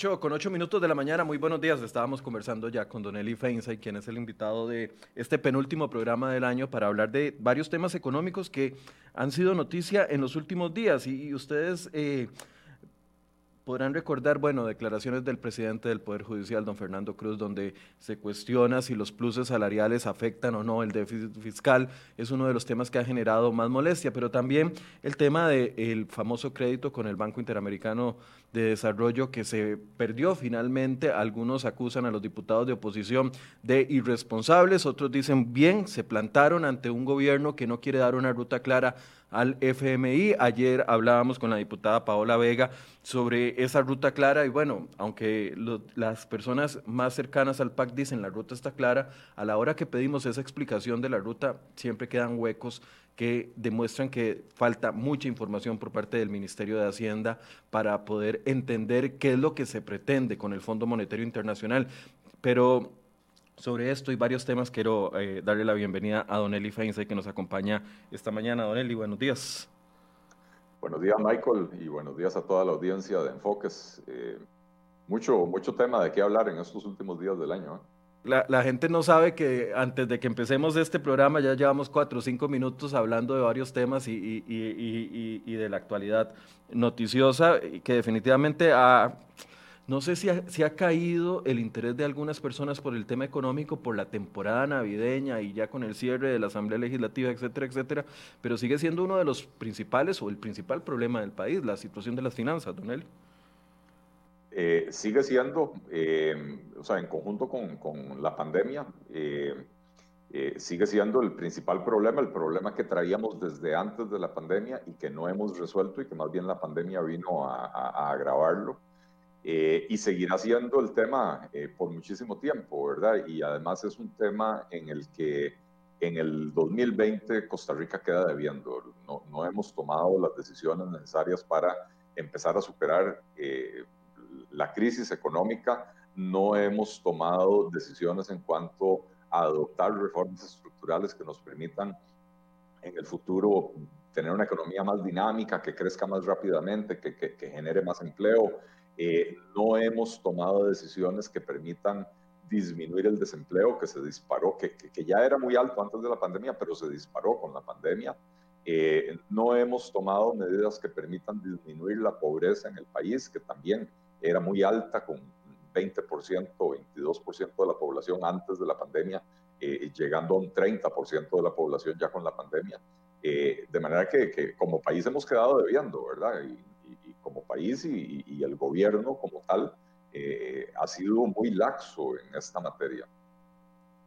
8 con 8 minutos de la mañana, muy buenos días. Estábamos conversando ya con Don Eli Feinsay, quien es el invitado de este penúltimo programa del año para hablar de varios temas económicos que han sido noticia en los últimos días. Y, ustedes eh, podrán recordar, bueno, declaraciones del presidente del Poder Judicial, don Fernando Cruz, donde se cuestiona si los pluses salariales afectan o no el déficit fiscal. Es uno de los temas que ha generado más molestia, pero también el tema del famoso crédito con el Banco Interamericano de Desarrollo que se perdió finalmente. Algunos acusan a los diputados de oposición de irresponsables, otros dicen bien, se plantaron ante un gobierno que no quiere dar una ruta clara al FMI. Ayer hablábamos con la diputada Paola Vega sobre esa ruta clara y bueno, aunque las personas más cercanas al PAC dicen la ruta está clara, a la hora que pedimos esa explicación de la ruta siempre quedan huecos que demuestran que falta mucha información por parte del Ministerio de Hacienda para poder entender qué es lo que se pretende con el Fondo Monetario Internacional. Pero sobre esto y varios temas quiero eh, darle la bienvenida a Don Eli Feinsay que nos acompaña esta mañana. Don Eli, buenos días. Buenos días, Michael, y buenos días a toda la audiencia de Enfoques. Eh, mucho, mucho tema de qué hablar en estos últimos días del año. ¿eh? La, gente no sabe que antes de que empecemos este programa ya llevamos cuatro o cinco minutos hablando de varios temas y, y de la actualidad noticiosa que definitivamente ha no sé si ha, caído el interés de algunas personas por el tema económico, por la temporada navideña y ya con el cierre de la Asamblea Legislativa, etcétera, etcétera, pero sigue siendo uno de los principales o el principal problema del país, la situación de las finanzas, Don eh, sigue siendo, eh, o sea, en conjunto con, la pandemia, eh, sigue siendo el principal problema, el problema que traíamos desde antes de la pandemia y que no hemos resuelto y que más bien la pandemia vino a agravarlo. Eh, y seguirá siendo el tema eh, por muchísimo tiempo, ¿verdad? Y además es un tema en el que en el 2020 Costa Rica queda debiendo. No, no hemos tomado las decisiones necesarias para empezar a superar eh, la crisis económica, no hemos tomado decisiones en cuanto a adoptar reformas estructurales que nos permitan en el futuro tener una economía más dinámica, que crezca más rápidamente, que, que, que genere más empleo, eh, no hemos tomado decisiones que permitan disminuir el desempleo que se disparó, que, que, ya era muy alto antes de la pandemia, pero se disparó con la pandemia. Eh, no hemos tomado medidas que permitan disminuir la pobreza en el país, que también era muy alta, con 20% o 22% de la población antes de la pandemia, eh, llegando a un 30% de la población ya con la pandemia. de manera que, que, como país hemos quedado debiendo, ¿verdad? Como país y, el gobierno como tal eh, ha sido muy laxo en esta materia.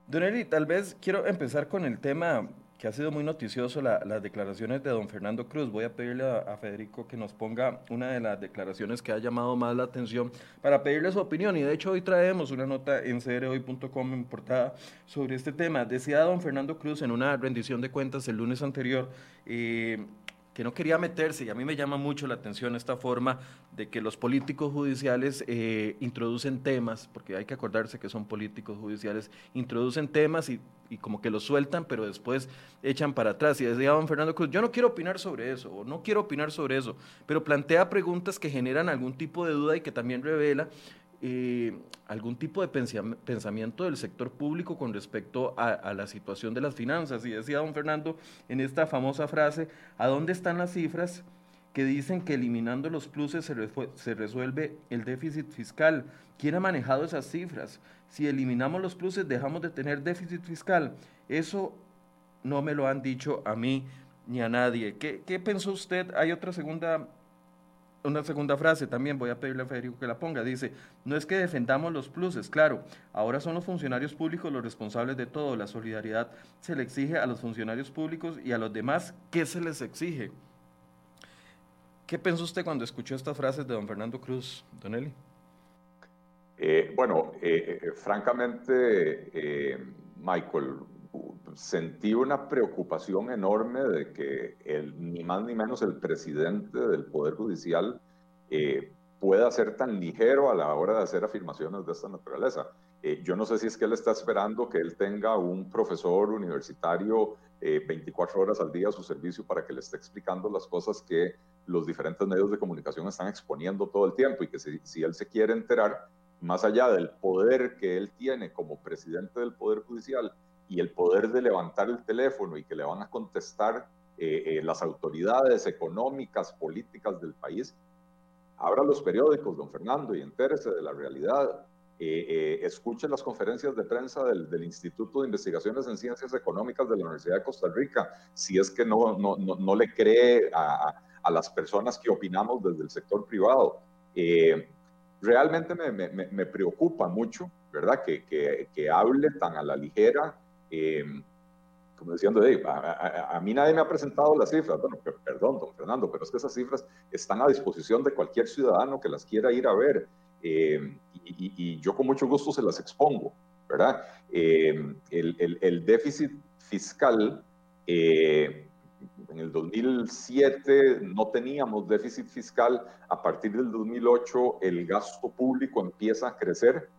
Don Eli, tal vez quiero empezar con el tema que ha sido muy noticioso, las declaraciones de don Fernando Cruz. Voy a pedirle a, Federico que nos ponga una de las declaraciones que ha llamado más la atención para pedirle su opinión. Y de hecho hoy traemos una nota en crhoy.com en portada sobre este tema. Decía don Fernando Cruz en una rendición de cuentas el lunes anterior, eh, que no quería meterse, y a mí me llama mucho la atención esta forma de que los políticos judiciales eh, introducen temas, porque hay que acordarse que son políticos judiciales, introducen temas y, y, como que los sueltan, pero después echan para atrás. Y decía don Fernando Cruz, yo no quiero opinar sobre eso, o no quiero opinar sobre eso, pero plantea preguntas que generan algún tipo de duda y que también revela eh, algún tipo de pensamiento del sector público con respecto a, la situación de las finanzas. Y decía don Fernando en esta famosa frase, ¿a dónde están las cifras que dicen que eliminando los pluses se, se resuelve el déficit fiscal? ¿Quién ha manejado esas cifras? Si eliminamos los pluses dejamos de tener déficit fiscal. Eso no me lo han dicho a mí ni a nadie. ¿Qué, qué pensó usted? Hay otra segunda una segunda frase también, voy a pedirle a Federico que la ponga, dice, no es que defendamos los pluses, claro, ahora son los funcionarios públicos los responsables de todo, la solidaridad se le exige a los funcionarios públicos y a los demás, ¿qué se les exige? ¿Qué pensó usted cuando escuchó estas frases de don Fernando Cruz, Don Eli? Eh, bueno, eh, eh, francamente, Michael, sentí una preocupación enorme de que el, ni más ni menos el presidente del Poder Judicial eh, pueda ser tan ligero a la hora de hacer afirmaciones de esta naturaleza. Eh, yo no sé si es que él está esperando que él tenga un profesor universitario 24 eh, horas al día a su servicio para que le esté explicando las cosas que los diferentes medios de comunicación están exponiendo todo el tiempo y que si, si él se quiere enterar, más allá del poder que él tiene como presidente del Poder Judicial y el poder de levantar el teléfono y que le van a contestar eh, eh, las autoridades económicas, políticas del país, abra los periódicos, don Fernando, y entérese de la realidad. Eh, escuche las conferencias de prensa del, del, Instituto de Investigaciones en Ciencias Económicas de la Universidad de Costa Rica, si es que no, no, no, no le cree a, a, las personas que opinamos desde el sector privado realmente me, me, me, preocupa mucho, ¿verdad? Que, que, que, hable tan a la ligera, em, como diciendo, a, a, mí nadie me ha presentado las cifras. Bueno, perdón, don Fernando, pero es que esas cifras están a disposición de cualquier ciudadano que las quiera ir a ver. Em, y, y, yo con mucho gusto se las expongo, ¿verdad? Em, el, el, el, déficit fiscal eh, en el 2007 no teníamos déficit fiscal, a partir del 2008 el gasto público empieza a crecer.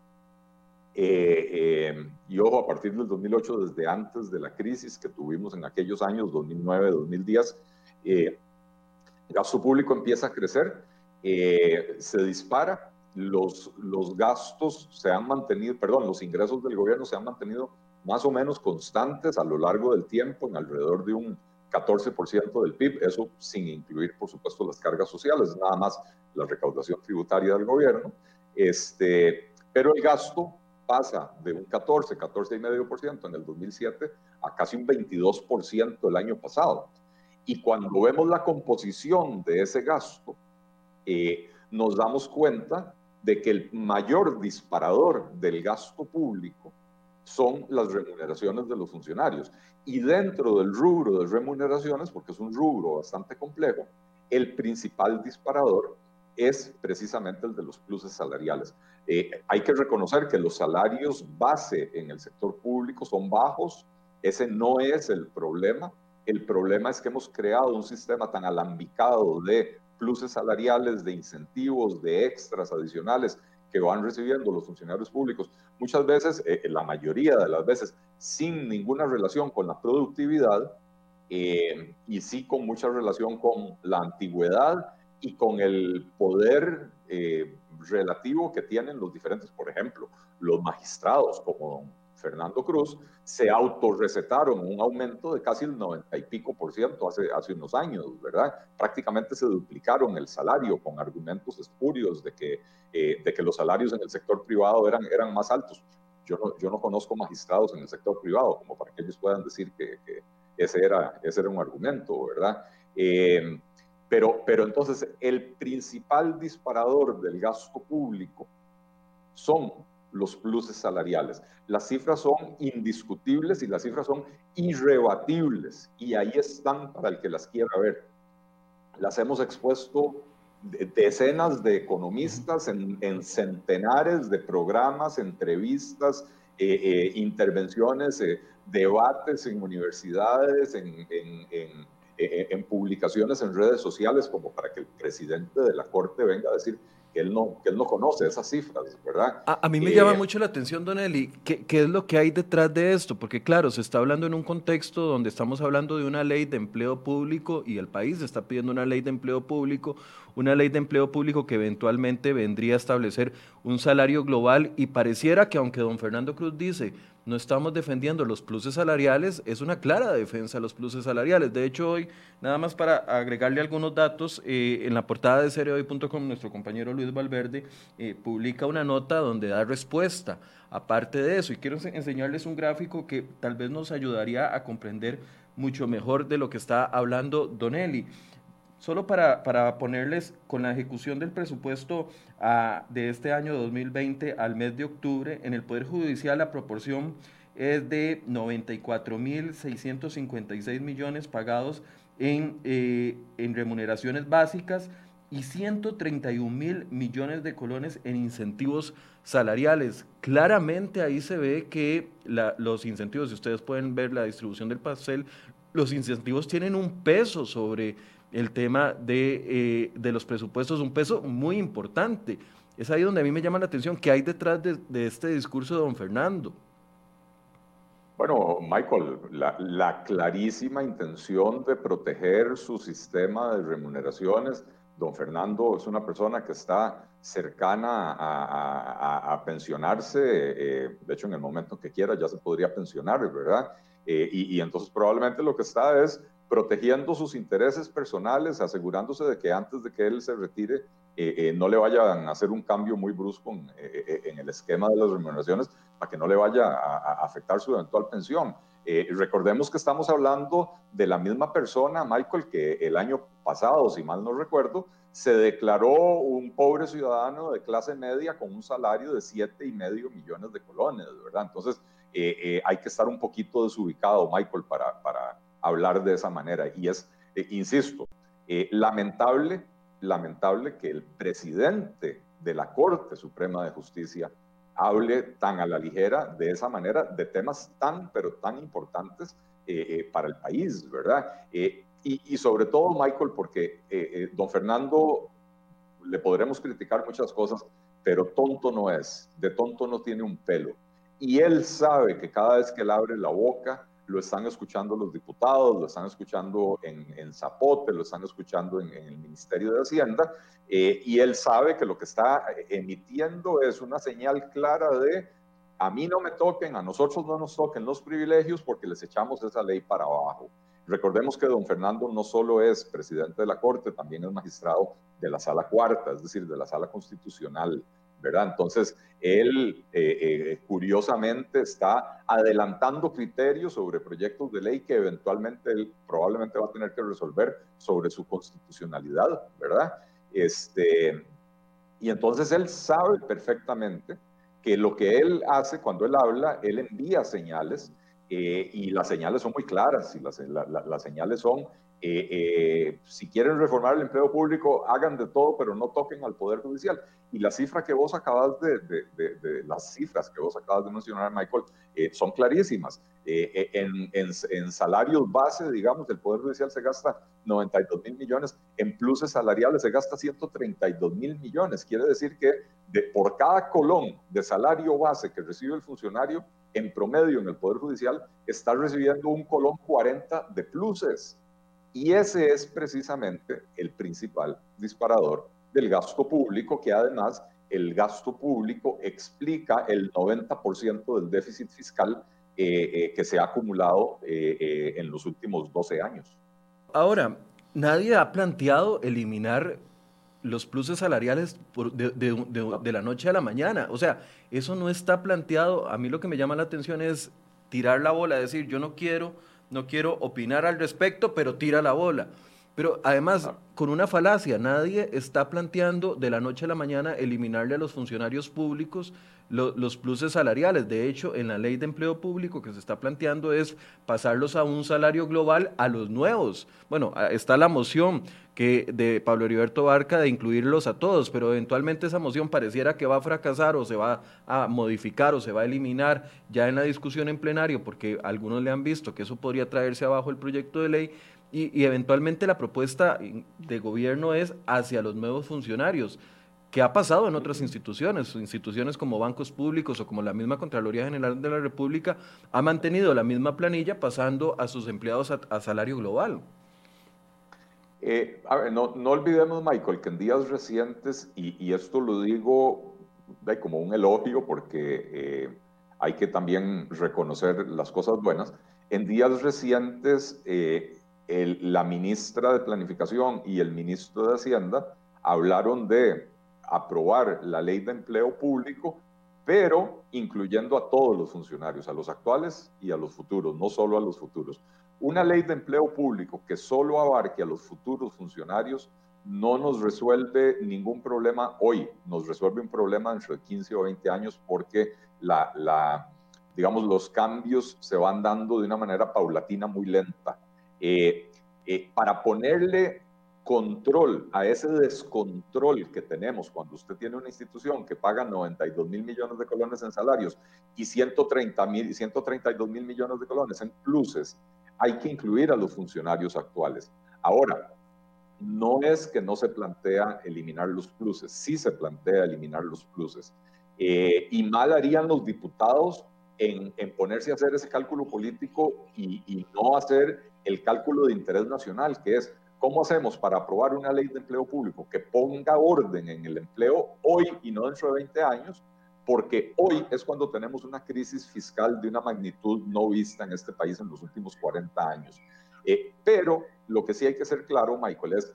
Eh, eh, y ojo, a partir del 2008, desde antes de la crisis que tuvimos en aquellos años, 2009, 2010, eh, el gasto público empieza a crecer, se dispara, los, los gastos se han mantenido, perdón, los ingresos del gobierno se han mantenido más o menos constantes a lo largo del tiempo, en alrededor de un 14% del PIB, eso sin incluir, por supuesto, las cargas sociales, nada más la recaudación tributaria del gobierno. Este, pero el gasto pasa de un 14, 14,5% en el 2007 a casi un 22% el año pasado. Y cuando vemos la composición de ese gasto, eh, nos damos cuenta de que el mayor disparador del gasto público son las remuneraciones de los funcionarios. Y dentro del rubro de remuneraciones, porque es un rubro bastante complejo, el principal disparador es precisamente el de los pluses salariales. Eh, hay que reconocer que los salarios base en el sector público son bajos, ese no es el problema. El problema es que hemos creado un sistema tan alambicado de pluses salariales, de incentivos, de extras adicionales que van recibiendo los funcionarios públicos, muchas veces, eh, la mayoría de las veces, sin ninguna relación con la productividad eh, y sí con mucha relación con la antigüedad y con el poder eh, relativo que tienen los diferentes, por ejemplo, los magistrados como Fernando Cruz, se autorrecetaron un aumento de casi el 90 y pico por ciento hace, hace unos años, ¿verdad? Prácticamente se duplicaron el salario con argumentos espurios de que, eh, de que los salarios en el sector privado eran, eran más altos. Yo no, yo no conozco magistrados en el sector privado como para que ellos puedan decir que, que ese, era, ese era un argumento, ¿verdad? Eh, pero, pero entonces el principal disparador del gasto público son los pluses salariales. Las cifras son indiscutibles y las cifras son irrebatibles y ahí están para el que las quiera ver. Las hemos expuesto decenas de economistas en, centenares de programas, entrevistas, eh, eh, intervenciones, eh, debates en universidades, en, en publicaciones en redes sociales, como para que el presidente de la Corte venga a decir, que él no, que él no conoce esas cifras, ¿verdad? A, mí me llama mucho la atención, Don Eli, ¿qué, ¿qué, es lo que hay detrás de esto? Porque claro, se está hablando en un contexto donde estamos hablando de una ley de empleo público y el país está pidiendo una ley de empleo público, una ley de empleo público que eventualmente vendría a establecer un salario global y pareciera que aunque don Fernando Cruz dice, no estamos defendiendo los pluses salariales, es una clara defensa de los pluses salariales. De hecho, hoy, nada más para agregarle algunos datos, eh, en la portada de cereoy.com, nuestro compañero Luis Valverde eh, publica una nota donde da respuesta aparte de eso. Y quiero enseñarles un gráfico que tal vez nos ayudaría a comprender mucho mejor de lo que está hablando Don Eli. Solo para, para, ponerles con la ejecución del presupuesto ah, de este año 2020 al mes de octubre, en el Poder Judicial la proporción es de 94.656 millones pagados en, eh, en remuneraciones básicas y 131 mil millones de colones en incentivos salariales. Claramente ahí se ve que los incentivos, si ustedes pueden ver la distribución del pastel, los incentivos tienen un peso sobre el tema de, eh, de, los presupuestos, un peso muy importante. Es ahí donde a mí me llama la atención qué hay detrás de, de este discurso de don Fernando. Bueno, Michael, la, clarísima intención de proteger su sistema de remuneraciones, don Fernando es una persona que está cercana a, pensionarse, eh, de hecho en el momento que quiera ya se podría pensionar, ¿verdad? Eh, y, entonces probablemente lo que está es protegiendo sus intereses personales, asegurándose de que antes de que él se retire eh, no le vayan a hacer un cambio muy brusco en, en el esquema de las remuneraciones para que no le vaya a, afectar su eventual pensión. Eh, recordemos que estamos hablando de la misma persona, Michael, que el año pasado, si mal no recuerdo, se declaró un pobre ciudadano de clase media con un salario de siete y medio millones de colones, ¿verdad? Entonces, eh, eh, hay que estar un poquito desubicado, Michael, para hablar de esa manera. Y es, insisto, lamentable, lamentable que el presidente de la Corte Suprema de Justicia hable tan a la ligera de esa manera de temas tan, pero tan importantes eh, eh, para el país, ¿verdad? Eh, y, sobre todo, Michael, porque don Fernando le podremos criticar muchas cosas, pero tonto no es, de tonto no tiene un pelo. Y él sabe que cada vez que él abre la boca, lo están escuchando los diputados, lo están escuchando en, Zapote, lo están escuchando en, el Ministerio de Hacienda, eh, y él sabe que lo que está emitiendo es una señal clara de a mí no me toquen, a nosotros no nos toquen los privilegios porque les echamos esa ley para abajo. Recordemos que don Fernando no solo es presidente de la Corte, también es magistrado de la Sala Cuarta, es decir, de la Sala Constitucional. ¿Verdad? Entonces, él eh, eh, curiosamente está adelantando criterios sobre proyectos de ley que eventualmente él probablemente va a tener que resolver sobre su constitucionalidad, ¿verdad? Este, y entonces él sabe perfectamente que lo que él hace cuando él habla, él envía señales eh, y las señales son muy claras y las, las señales son eh, eh, si quieren reformar el empleo público, hagan de todo, pero no toquen al Poder Judicial. Y la cifra que vos acabas de, de, las cifras que vos acabas de mencionar, Michael, eh, son clarísimas. En, en, salarios base, digamos, el Poder Judicial se gasta 92 mil millones, en pluses salariales se gasta 132 mil millones. Quiere decir que de, por cada colón de salario base que recibe el funcionario, en promedio en el Poder Judicial, está recibiendo un colón 40 de pluses. Y ese es precisamente el principal disparador del gasto público, que además el gasto público explica el 90% del déficit fiscal eh, eh, que se ha acumulado eh, en los últimos 12 años. Ahora, nadie ha planteado eliminar los pluses salariales de, de, la noche a la mañana. O sea, eso no está planteado. A mí lo que me llama la atención es tirar la bola, decir, yo no quiero no quiero opinar al respecto, pero tira la bola. Pero además, con una falacia, nadie está planteando de la noche a la mañana eliminarle a los funcionarios públicos los pluses salariales. De hecho, en la ley de empleo público que se está planteando es pasarlos a un salario global a los nuevos. Bueno, está la moción que de Pablo Heriberto Barca de incluirlos a todos, pero eventualmente esa moción pareciera que va a fracasar o se va a modificar o se va a eliminar ya en la discusión en plenario, porque algunos le han visto que eso podría traerse abajo el proyecto de ley y, eventualmente la propuesta de gobierno es hacia los nuevos funcionarios, que ha pasado en otras instituciones, instituciones como bancos públicos o como la misma Contraloría General de la República, ha mantenido la misma planilla pasando a sus empleados a, salario global. Eh, a ver, no, no, olvidemos, Michael, que en días recientes, y, esto lo digo como un elogio porque eh, hay que también reconocer las cosas buenas, en días recientes eh, la ministra de Planificación y el ministro de Hacienda hablaron de aprobar la ley de empleo público, pero incluyendo a todos los funcionarios, a los actuales y a los futuros, no solo a los futuros. Una ley de empleo público que solo abarque a los futuros funcionarios no nos resuelve ningún problema hoy, nos resuelve un problema dentro de 15 o 20 años porque los cambios se van dando de una manera paulatina muy lenta. Eh, eh, para ponerle control a ese descontrol que tenemos cuando usted tiene una institución que paga 92 mil millones de colones en salarios y 130 mil, 132 mil millones de colones en pluses, hay que incluir a los funcionarios actuales. Ahora, no es que no se plantea eliminar los pluses, sí se plantea eliminar los pluses. Eh, y mal harían los diputados en, ponerse a hacer ese cálculo político y, no hacer el cálculo de interés nacional, que es ¿Cómo hacemos para aprobar una ley de empleo público que ponga orden en el empleo hoy y no dentro de 20 años? Porque hoy es cuando tenemos una crisis fiscal de una magnitud no vista en este país en los últimos 40 años. Eh, pero lo que sí hay que ser claro, Michael, es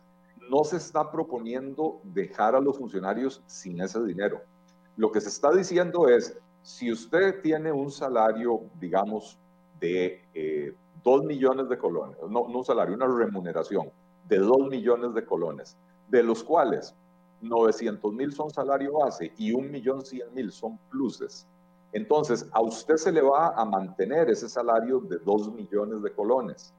no se está proponiendo dejar a los funcionarios sin ese dinero. Lo que se está diciendo es, si usted tiene un salario, digamos, de eh, 2 millones de colones, no, no un salario, una remuneración de 2 millones de colones, de los cuales 900 mil son salario base y 1.100.000 son pluses. Entonces, a usted se le va a mantener ese salario de 2 millones de colones,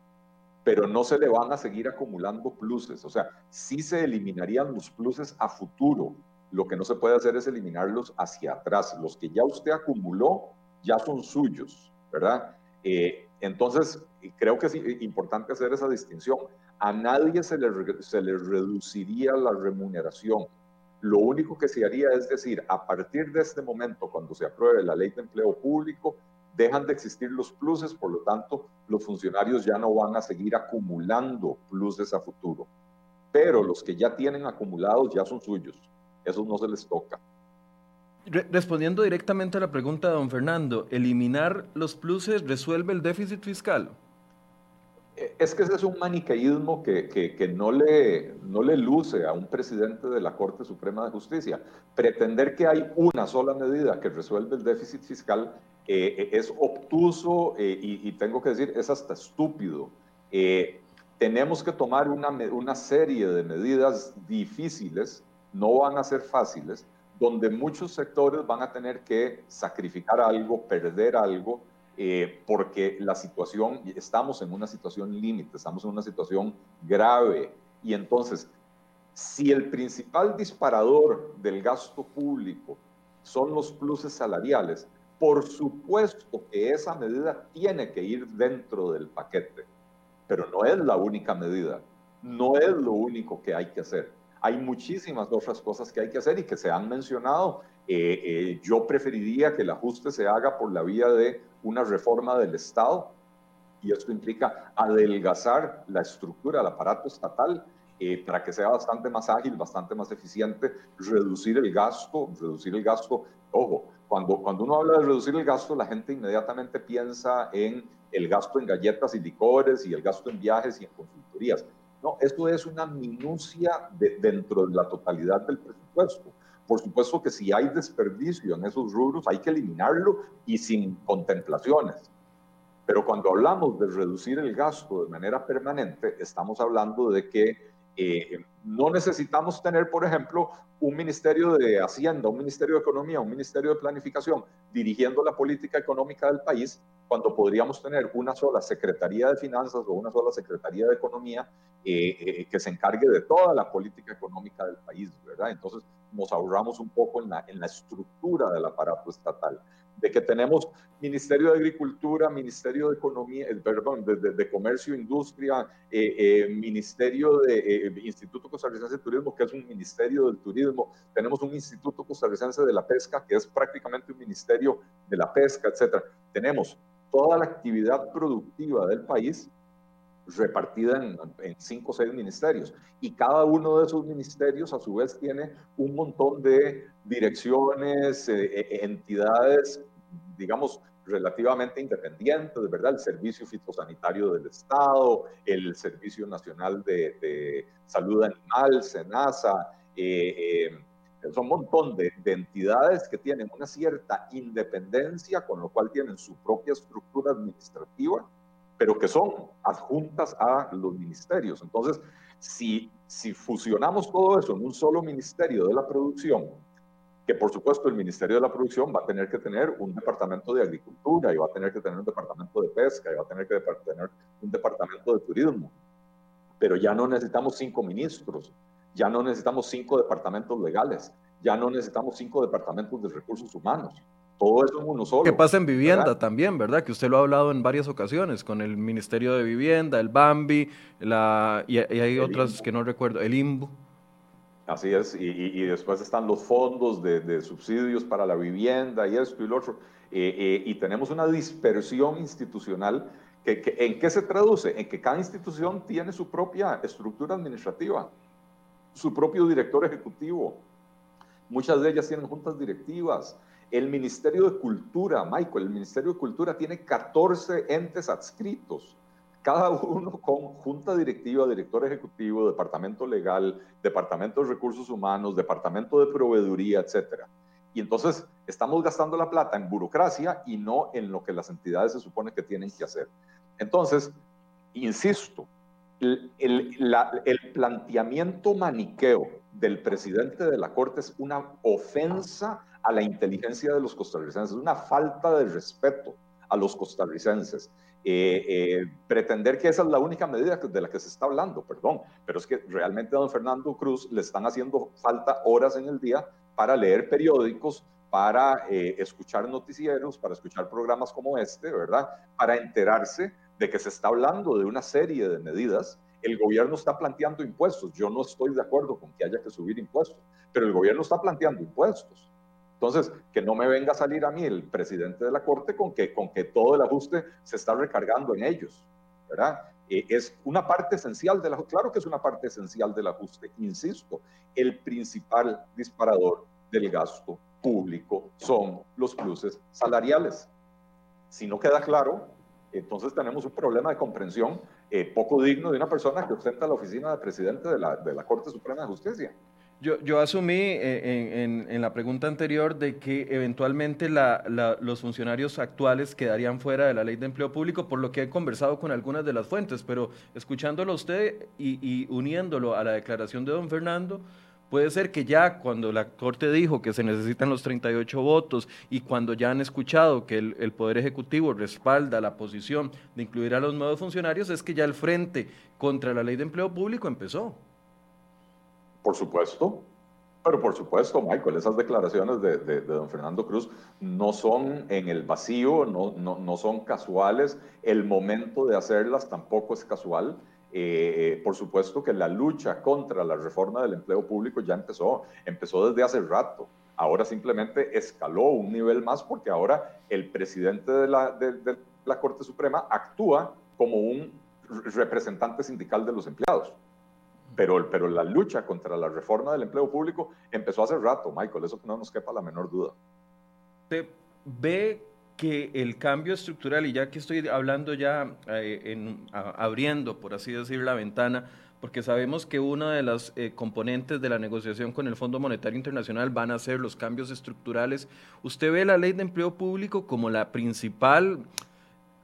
pero no se le van a seguir acumulando pluses. O sea, sí se eliminarían los pluses a futuro. Lo que no se puede hacer es eliminarlos hacia atrás. Los que ya usted acumuló ya son suyos, ¿verdad? Eh, entonces, creo que es importante hacer esa distinción. A nadie se le, se le reduciría la remuneración. Lo único que se haría es decir, a partir de este momento, cuando se apruebe la ley de empleo público, dejan de existir los pluses, por lo tanto, los funcionarios ya no van a seguir acumulando pluses a futuro. Pero los que ya tienen acumulados ya son suyos. Esos no se les toca. Respondiendo directamente a la pregunta de don Fernando, ¿eliminar los pluses resuelve el déficit fiscal? Eh, es que ese es un maniqueísmo que, que, no, le, no le luce a un presidente de la Corte Suprema de Justicia. Pretender que hay una sola medida que resuelve el déficit fiscal eh, es obtuso eh, y, y, tengo que decir, es hasta estúpido. tenemos que tomar una, una serie de medidas difíciles, no van a ser fáciles, donde muchos sectores van a tener que sacrificar algo, perder algo, eh, porque la situación, estamos en una situación límite, estamos en una situación grave. Y entonces, si el principal disparador del gasto público son los pluses salariales, por supuesto que esa medida tiene que ir dentro del paquete, pero no es la única medida, no es lo único que hay que hacer. Hay muchísimas otras cosas que hay que hacer y que se han mencionado. Eh, eh, yo preferiría que el ajuste se haga por la vía de una reforma del Estado y esto implica adelgazar la estructura del aparato estatal eh, para que sea bastante más ágil, bastante más eficiente, reducir el gasto, reducir el gasto. Ojo, cuando, cuando uno habla de reducir el gasto, la gente inmediatamente piensa en el gasto en galletas y licores y el gasto en viajes y en consultorías. No, esto es una minucia dentro de la totalidad del presupuesto. Por supuesto que si hay desperdicio en esos rubros, hay que eliminarlo y sin contemplaciones. Pero cuando hablamos de reducir el gasto de manera permanente, estamos hablando de que eh, no necesitamos tener, por ejemplo, un ministerio de Hacienda, un ministerio de Economía, un ministerio de Planificación dirigiendo la política económica del país, cuando podríamos tener una sola Secretaría de Finanzas o una sola Secretaría de Economía eh, eh, que se encargue de toda la política económica del país, ¿verdad? Entonces nos ahorramos un poco en la, en la estructura del aparato estatal de que tenemos Ministerio de Agricultura, Ministerio de Economía, eh, perdón, de, de, Comercio e Industria, eh, eh, Ministerio de Instituto Costarricense de Turismo, que es un Ministerio del Turismo, tenemos un Instituto Costarricense de la Pesca, que es prácticamente un Ministerio de la Pesca, etcétera. Tenemos toda la actividad productiva del país repartida en, en, cinco o seis ministerios. Y cada uno de esos ministerios, a su vez, tiene un montón de direcciones, entidades digamos, relativamente independientes, ¿verdad? El Servicio Fitosanitario del Estado, el Servicio Nacional de, Salud Animal, SENASA, eh, eh, son un montón de, entidades que tienen una cierta independencia, con lo cual tienen su propia estructura administrativa, pero que son adjuntas a los ministerios. Entonces, si, si fusionamos todo eso en un solo ministerio de la producción, que por supuesto el Ministerio de la Producción va a tener que tener un departamento de agricultura y va a tener que tener un departamento de pesca y va a tener que tener un departamento de turismo. Pero ya no necesitamos cinco ministros, ya no necesitamos cinco departamentos legales, ya no necesitamos cinco departamentos de recursos humanos. Todo eso en uno solo. ¿Qué pasa en vivienda también, ¿verdad? Que usted lo ha hablado en varias ocasiones, con el Ministerio de Vivienda, el BAMBI, la, y, hay otras que no recuerdo, el IMBU. Así es, y, después están los fondos de, subsidios para la vivienda y esto y lo otro. y tenemos una dispersión institucional ¿En qué se traduce? En que cada institución tiene su propia estructura administrativa, su propio director ejecutivo. Muchas de ellas tienen juntas directivas. El Ministerio de Cultura, Michael, el Ministerio de Cultura tiene 14 entes adscritos, cada uno con junta directiva, director ejecutivo, departamento legal, departamento de recursos humanos, departamento de proveeduría, etcétera. Y entonces estamos gastando la plata en burocracia y no en lo que las entidades se supone que tienen que hacer. Entonces, insisto, el, planteamiento maniqueo del presidente de la Corte es una ofensa a la inteligencia de los costarricenses, una falta de respeto a los costarricenses. Eh, eh, pretender que esa es la única medida de la que se está hablando, perdón, pero es que realmente a don Fernando Cruz le están haciendo falta horas en el día para leer periódicos, para eh, escuchar noticieros, para escuchar programas como este, ¿verdad? Para enterarse de que se está hablando de una serie de medidas. El gobierno está planteando impuestos. Yo no estoy de acuerdo con que haya que subir impuestos, pero el gobierno está planteando impuestos. Entonces, que no me venga a salir a mí el presidente de la Corte con que, con que todo el ajuste se está recargando en ellos, ¿verdad? Eh, es una parte esencial del ajuste, claro que es una parte esencial del ajuste, insisto, el principal disparador del gasto público son los pluses salariales. Si no queda claro, entonces tenemos un problema de comprensión eh, poco digno de una persona que ostenta la oficina de presidente de la, de la Corte Suprema de Justicia. Yo, yo asumí eh, en, la pregunta anterior de que eventualmente los funcionarios actuales quedarían fuera de la ley de empleo público, por lo que he conversado con algunas de las fuentes, pero escuchándolo usted y, y uniéndolo a la declaración de don Fernando, Puede ser que ya cuando la Corte dijo que se necesitan los 38 votos y cuando ya han escuchado que el, Poder Ejecutivo respalda la posición de incluir a los nuevos funcionarios, es que ya el frente contra la ley de empleo público empezó. Por supuesto, pero por supuesto, Michael, esas declaraciones de, don Fernando Cruz no son en el vacío, no, no, no son casuales, el momento de hacerlas tampoco es casual. Eh, eh, por supuesto que la lucha contra la reforma del empleo público ya empezó, empezó desde hace rato. Ahora simplemente escaló un nivel más porque ahora el presidente de la, de, la Corte Suprema actúa como un representante sindical de los empleados. Pero, pero la lucha contra la reforma del empleo público empezó hace rato, Michael, eso no nos quepa la menor duda. ¿Usted ve que el cambio estructural, y ya que estoy hablando ya, eh, en, abriendo, por así decir, la ventana, porque sabemos que una de las eh, componentes de la negociación con el Fondo Monetario Internacional van a ser los cambios estructurales. ¿Usted ve la ley de empleo público como la principal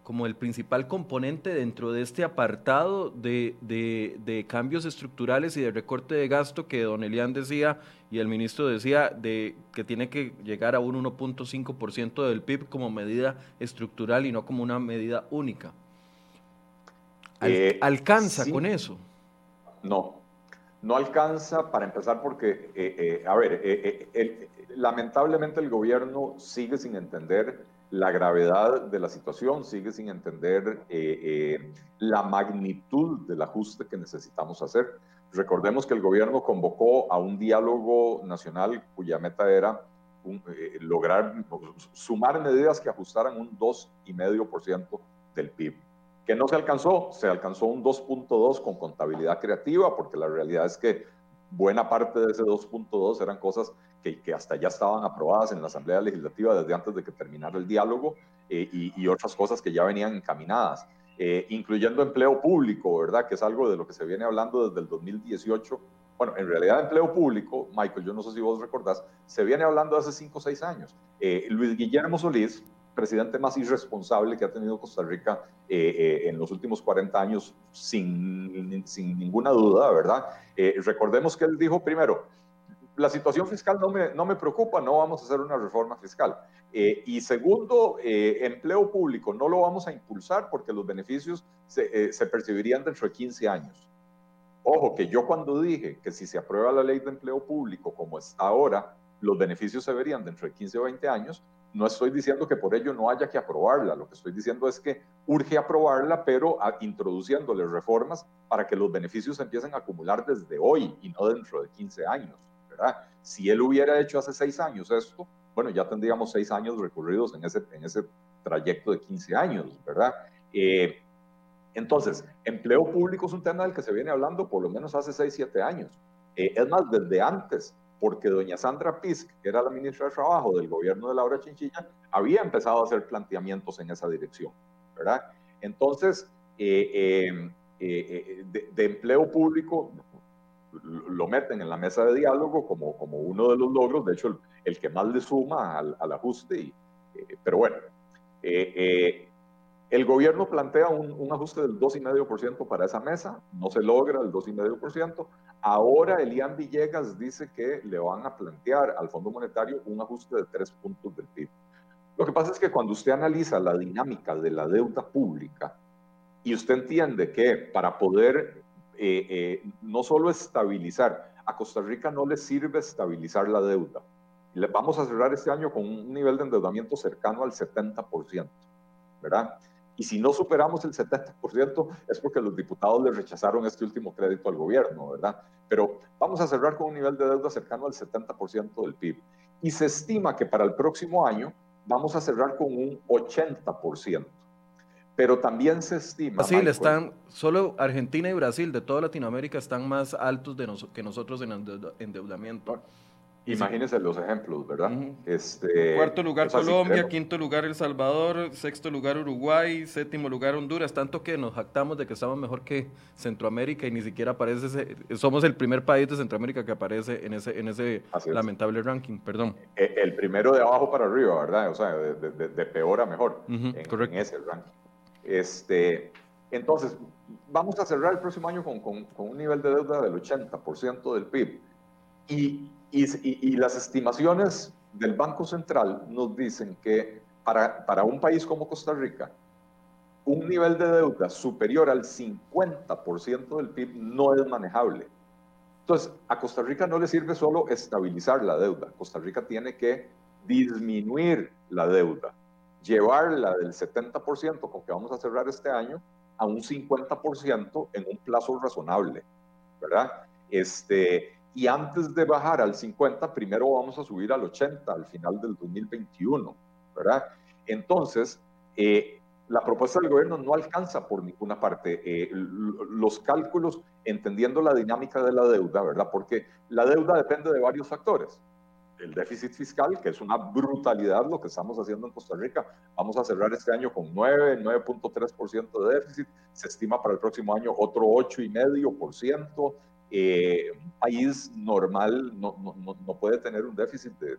como el principal componente dentro de este apartado de, de, cambios estructurales y de recorte de gasto que don Elian decía y el ministro decía de que tiene que llegar a un 1.5% del PIB como medida estructural y no como una medida única. Eh, ¿Alcanza con eso? No, no alcanza para empezar porque, eh, eh, a ver, lamentablemente el gobierno sigue sin entender la gravedad de la situación, sigue sin entender eh, eh, la magnitud del ajuste que necesitamos hacer. Recordemos que el gobierno convocó a un diálogo nacional cuya meta era eh, lograr sumar medidas que ajustaran un 2,5% del PIB. Que no se alcanzó, se alcanzó un 2.2 con contabilidad creativa, porque la realidad es que buena parte de ese 2.2 eran cosas que, que, hasta ya estaban aprobadas en la Asamblea Legislativa desde antes de que terminara el diálogo eh, y, otras cosas que ya venían encaminadas, eh, incluyendo empleo público, ¿verdad? Que es algo de lo que se viene hablando desde el 2018. Bueno, en realidad empleo público, Michael, yo no sé si vos recordás, se viene hablando hace 5 o 6 años. Eh, Luis Guillermo Solís, presidente más irresponsable que ha tenido Costa Rica eh, eh, en los últimos 40 años, sin, sin ninguna duda, ¿verdad? Eh, recordemos que él dijo primero, la situación fiscal no me, no me preocupa, no vamos a hacer una reforma fiscal. y segundo, empleo público, no lo vamos a impulsar porque los beneficios se, se percibirían dentro de 15 años. Ojo, que yo cuando dije que si se aprueba la ley de empleo público como está ahora, los beneficios se verían dentro de 15 o 20 años, no estoy diciendo que por ello no haya que aprobarla, lo que estoy diciendo es que urge aprobarla, pero introduciéndole reformas para que los beneficios empiecen a acumular desde hoy y no dentro de 15 años. ¿Verdad? Si él hubiera hecho hace seis años esto, bueno, ya tendríamos seis años recorridos en ese, en ese trayecto de 15 años, ¿verdad? Eh, entonces, empleo público es un tema del que se viene hablando por lo menos hace 6, 7 años. Eh, es más, desde antes, porque doña Sandra Pisk, que era la ministra de Trabajo del gobierno de Laura Chinchilla, había empezado a hacer planteamientos en esa dirección, ¿verdad? Entonces, eh, de, empleo público lo meten en la mesa de diálogo como, como uno de los logros, de hecho, el, que más le suma al, al ajuste, y, pero bueno, eh, eh, el gobierno plantea un, un ajuste del 2,5% para esa mesa, no se logra el 2,5%. Ahora Elian Villegas dice que le van a plantear al Fondo Monetario un ajuste de 3 puntos del PIB. Lo que pasa es que cuando usted analiza la dinámica de la deuda pública y usted entiende que para poder eh, no solo estabilizar, a Costa Rica no le sirve estabilizar la deuda, vamos a cerrar este año con un nivel de endeudamiento cercano al 70%, ¿verdad? Y si no superamos el 70% es porque los diputados le rechazaron este último crédito al gobierno, ¿verdad? Pero vamos a cerrar con un nivel de deuda cercano al 70% del PIB. Y se estima que para el próximo año vamos a cerrar con un 80%. Pero también se estima... Brasil están, solo Argentina y Brasil de toda Latinoamérica están más altos de que nosotros en endeudamiento. Imagínense los ejemplos, ¿verdad? este, Cuarto lugar Colombia, quinto lugar El Salvador, sexto lugar Uruguay, séptimo lugar Honduras, tanto que nos jactamos de que estamos mejor que Centroamérica y ni siquiera aparece, somos el primer país de Centroamérica que aparece en ese, en ese lamentable ranking, perdón. E, el primero de abajo para arriba, ¿verdad? O sea, de, peor a mejor en, en, ese ranking. Este, entonces, vamos a cerrar el próximo año con, un nivel de deuda del 80% del PIB. Y y, las estimaciones del Banco Central nos dicen que para, para un país como Costa Rica, un nivel de deuda superior al 50% del PIB no es manejable. Entonces, a Costa Rica no le sirve solo estabilizar la deuda. Costa Rica tiene que disminuir la deuda, llevarla del 70% con que vamos a cerrar este año a un 50% en un plazo razonable, ¿verdad? Este, y antes de bajar al 50, primero vamos a subir al 80 al final del 2021, ¿verdad? Entonces, eh, la propuesta del gobierno no alcanza por ninguna parte eh, los cálculos, entendiendo la dinámica de la deuda, ¿verdad? Porque la deuda depende de varios factores. El déficit fiscal, que es una brutalidad lo que estamos haciendo en Costa Rica. Vamos a cerrar este año con 9, 9.3% de déficit. Se estima para el próximo año otro 8,5%. Eh, un país normal no, no, no, puede tener un déficit de,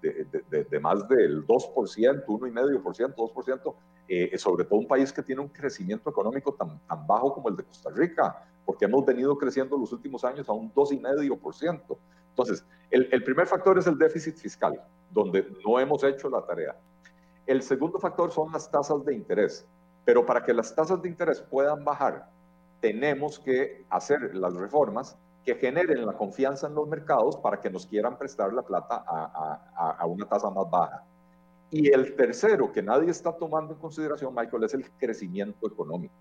de, de, más del 2%, 1,5%, 2%, eh, sobre todo un país que tiene un crecimiento económico tan, tan bajo como el de Costa Rica, porque hemos venido creciendo los últimos años a un 2,5%. Entonces, el, primer factor es el déficit fiscal, donde no hemos hecho la tarea. El segundo factor son las tasas de interés, pero para que las tasas de interés puedan bajar, tenemos que hacer las reformas que generen la confianza en los mercados para que nos quieran prestar la plata a, a, una tasa más baja. Y el tercero que nadie está tomando en consideración, Michael, es el crecimiento económico.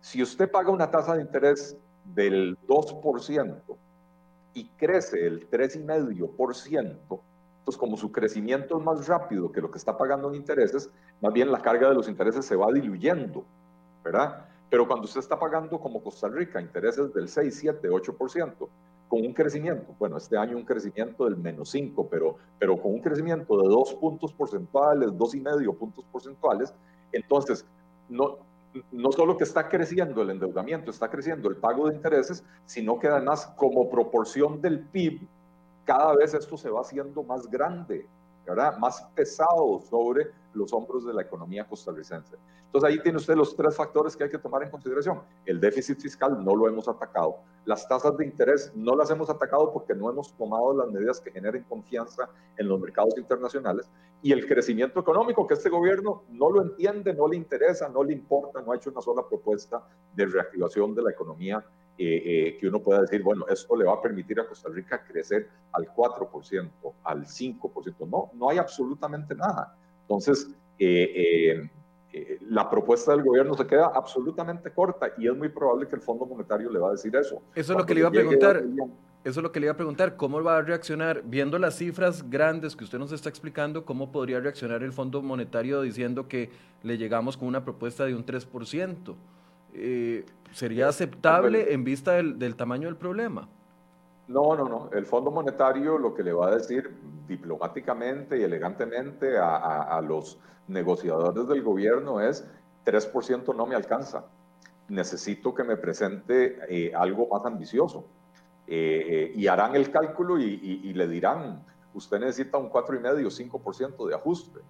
Si usted paga una tasa de interés del 2% y crece el 3,5%, pues como su crecimiento es más rápido que lo que está pagando en intereses, más bien la carga de los intereses se va diluyendo, ¿verdad? Pero cuando usted está pagando como Costa Rica intereses del 6, 7, 8%, con un crecimiento, bueno, este año un crecimiento del menos 5, pero, pero con un crecimiento de 2 puntos porcentuales, 2,5 puntos porcentuales, entonces no, no solo que está creciendo el endeudamiento, está creciendo el pago de intereses, sino que además como proporción del PIB, cada vez esto se va haciendo más grande. ¿Verdad? más pesado sobre los hombros de la economía costarricense. Entonces ahí tiene usted los tres factores que hay que tomar en consideración. El déficit fiscal no lo hemos atacado. Las tasas de interés no las hemos atacado porque no hemos tomado las medidas que generen confianza en los mercados internacionales. Y el crecimiento económico que este gobierno no lo entiende, no le interesa, no le importa, no ha hecho una sola propuesta de reactivación de la economía eh, eh, que uno pueda decir, bueno, esto le va a permitir a Costa Rica crecer al 4%, al 5%. No, no hay absolutamente nada. Entonces, eh, eh, la propuesta del gobierno se queda absolutamente corta y es muy probable que el Fondo Monetario le va a decir eso. Eso es lo que le iba a preguntar. Eso es lo que le iba a preguntar. ¿Cómo va a reaccionar, viendo las cifras grandes que usted nos está explicando, cómo podría reaccionar el Fondo Monetario diciendo que le llegamos con una propuesta de un 3%? Eh, ¿Sería aceptable en vista del, del tamaño del problema? No, no, no. El Fondo Monetario lo que le va a decir diplomáticamente y elegantemente a, los negociadores del gobierno es 3% no me alcanza. Necesito que me presente eh, algo más ambicioso. Eh, eh, y harán el cálculo y, le dirán, usted necesita un 4,5 o 5% de ajuste.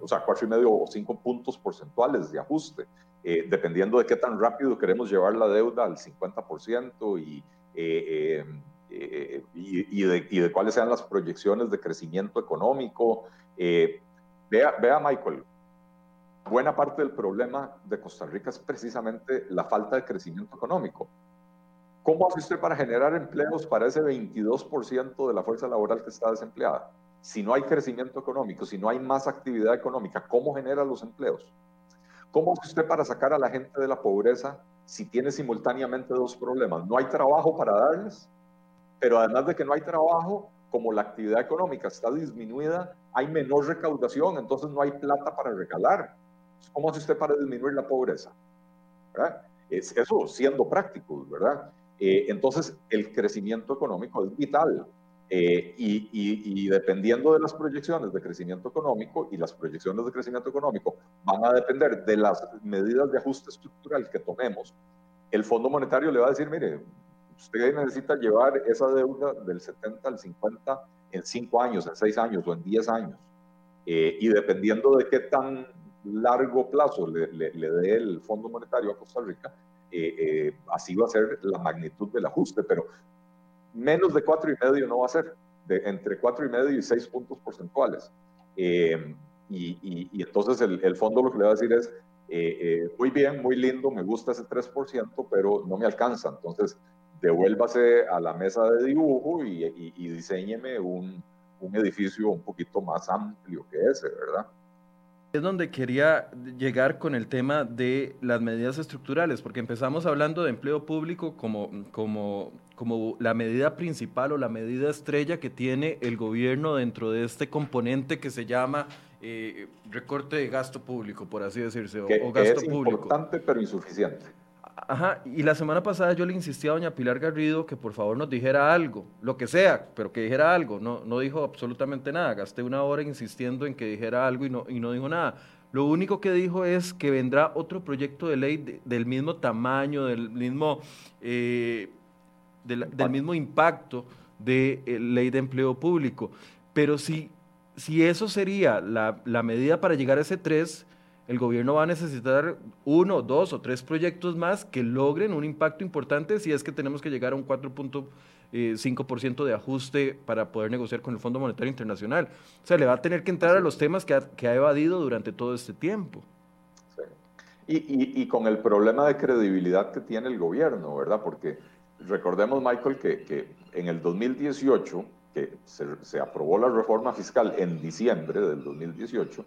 o sea, 4,5 o 5 puntos porcentuales de ajuste, dependiendo de qué tan rápido queremos llevar la deuda al 50% y eh, eh, y, de, cuáles sean las proyecciones de crecimiento económico. Eh, vea, vea, Michael, buena parte del problema de Costa Rica es precisamente la falta de crecimiento económico. ¿Cómo hace usted para generar empleos para ese 22% de la fuerza laboral que está desempleada? Si no hay crecimiento económico, si no hay más actividad económica, ¿cómo genera los empleos? ¿Cómo hace usted para sacar a la gente de la pobreza si tiene simultáneamente dos problemas. No hay trabajo para darles, pero además de que no hay trabajo, como la actividad económica está disminuida, hay menor recaudación, entonces no hay plata para regalar. ¿Cómo hace usted para disminuir la pobreza? Es eso siendo prácticos, ¿verdad? Eh, entonces, el crecimiento económico es vital. Eh, y, y, dependiendo de las proyecciones de crecimiento económico, y las proyecciones de crecimiento económico van a depender de las medidas de ajuste estructural que tomemos, el Fondo Monetario le va a decir, mire, usted necesita llevar esa deuda del 70 al 50 en 5 años, en 6 años o en 10 años. Eh, y dependiendo de qué tan largo plazo le, le, dé el Fondo Monetario a Costa Rica, eh, así va a ser la magnitud del ajuste. Pero menos de cuatro y medio no va a ser, de entre cuatro y medio y seis puntos porcentuales. Eh, y, y, entonces el, el, fondo lo que le va a decir es, eh, eh, muy bien, muy lindo, me gusta ese 3%, pero no me alcanza. Entonces, devuélvase a la mesa de dibujo y, y diseñeme un, un edificio un poquito más amplio que ese, ¿verdad? Es donde quería llegar con el tema de las medidas estructurales, porque empezamos hablando de empleo público como, como, como la medida principal o la medida estrella que tiene el gobierno dentro de este componente que se llama eh, recorte de gasto público, por así decirse, o, gasto es importante pero insuficiente. Ajá, y la semana pasada yo le insistí a doña Pilar Garrido que por favor nos dijera algo, lo que sea, pero que dijera algo. No, no dijo absolutamente nada. Gasté una hora insistiendo en que dijera algo y no, y no dijo nada. Lo único que dijo es que vendrá otro proyecto de ley del mismo tamaño, del mismo, eh, del, mismo impacto de eh, ley de empleo público. Pero si, si eso sería la, la medida para llegar a ese 3, el gobierno va a necesitar uno, dos o tres proyectos más que logren un impacto importante si es que tenemos que llegar a un 4.5% de ajuste para poder negociar con el Fondo Monetario Internacional. O sea, le va a tener que entrar a los temas que ha, evadido durante todo este tiempo. Sí. Y, con el problema de credibilidad que tiene el gobierno, ¿verdad? Porque recordemos, Michael, que, en el 2018, que se, se aprobó la reforma fiscal en diciembre del 2018,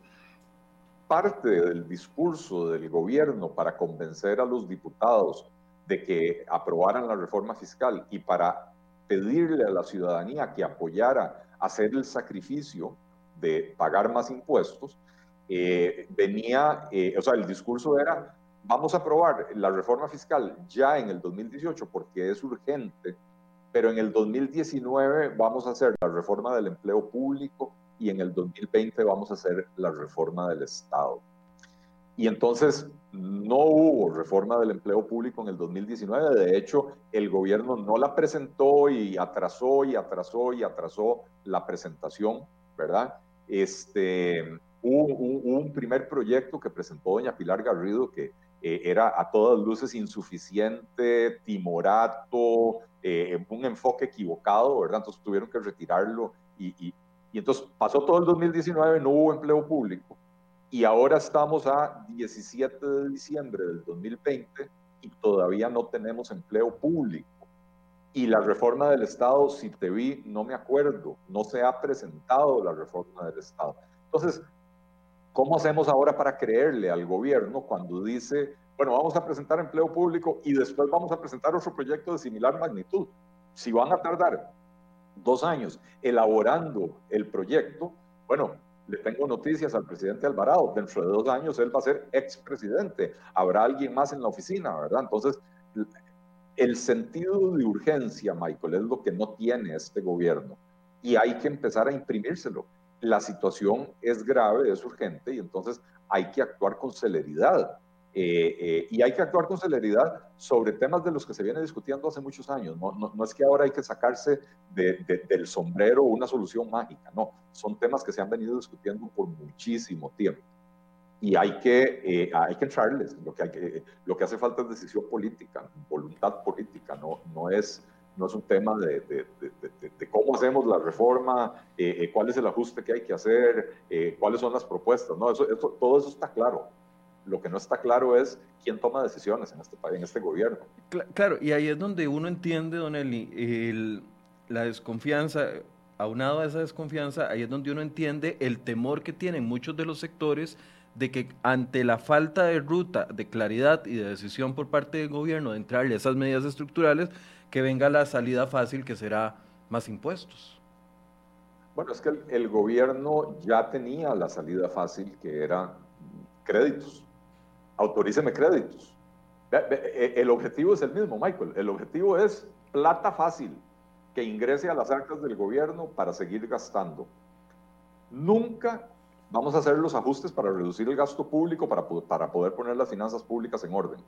parte del discurso del gobierno para convencer a los diputados de que aprobaran la reforma fiscal y para pedirle a la ciudadanía que apoyara hacer el sacrificio de pagar más impuestos, eh, venía, eh, o sea, el discurso era, vamos a aprobar la reforma fiscal ya en el 2018 porque es urgente, pero en el 2019 vamos a hacer la reforma del empleo público y en el 2020 vamos a hacer la reforma del Estado. Y entonces no hubo reforma del empleo público en el 2019. De hecho, el gobierno no la presentó y atrasó y atrasó y atrasó la presentación, ¿verdad? Este, hubo, un primer proyecto que presentó doña Pilar Garrido que eh, era a todas luces insuficiente, timorato, eh, un enfoque equivocado, ¿verdad? Entonces tuvieron que retirarlo y, y entonces pasó todo el 2019, no hubo empleo público. Y ahora estamos a 17 de diciembre del 2020 y todavía no tenemos empleo público. Y la reforma del Estado, si te vi, no me acuerdo, no se ha presentado la reforma del Estado. Entonces, ¿Cómo hacemos ahora para creerle al gobierno cuando dice, bueno, vamos a presentar empleo público y después vamos a presentar otro proyecto de similar magnitud? Si van a tardar dos años elaborando el proyecto, bueno, le tengo noticias al presidente Alvarado. Dentro de dos años él va a ser expresidente. Habrá alguien más en la oficina, ¿verdad? Entonces, el sentido de urgencia, Michael, es lo que no tiene este gobierno. Y hay que empezar a imprimírselo. La situación es grave, es urgente, y entonces hay que actuar con celeridad. Eh, eh, y hay que actuar con celeridad sobre temas de los que se viene discutiendo hace muchos años. No, no, es que ahora hay que sacarse del sombrero una solución mágica, no, son temas que se han venido discutiendo por muchísimo tiempo. Y hay que, eh, hay que entrarles. Lo que, hay que, lo que hace falta es decisión política, voluntad política, no, no, es, no es un tema de, de cómo hacemos la reforma, cuál es el ajuste que hay que hacer, cuáles son las propuestas. No, eso, eso, todo eso está claro lo que no está claro es quién toma decisiones en este país, en este gobierno. Claro, y ahí es donde uno entiende, don Eli, la desconfianza, aunado a esa desconfianza, ahí es donde uno entiende el temor que tienen muchos de los sectores de que ante la falta de ruta, de claridad y de decisión por parte del gobierno de entrarle a esas medidas estructurales, que venga la salida fácil que será más impuestos. Bueno, es que el gobierno ya tenía la salida fácil que era créditos autoríceme créditos. E, el objetivo es el mismo, Michael. El objetivo es plata fácil que ingrese a las arcas del gobierno para seguir gastando. Nunca vamos a hacer los ajustes para reducir el gasto público, para, para poder poner las finanzas públicas en orden,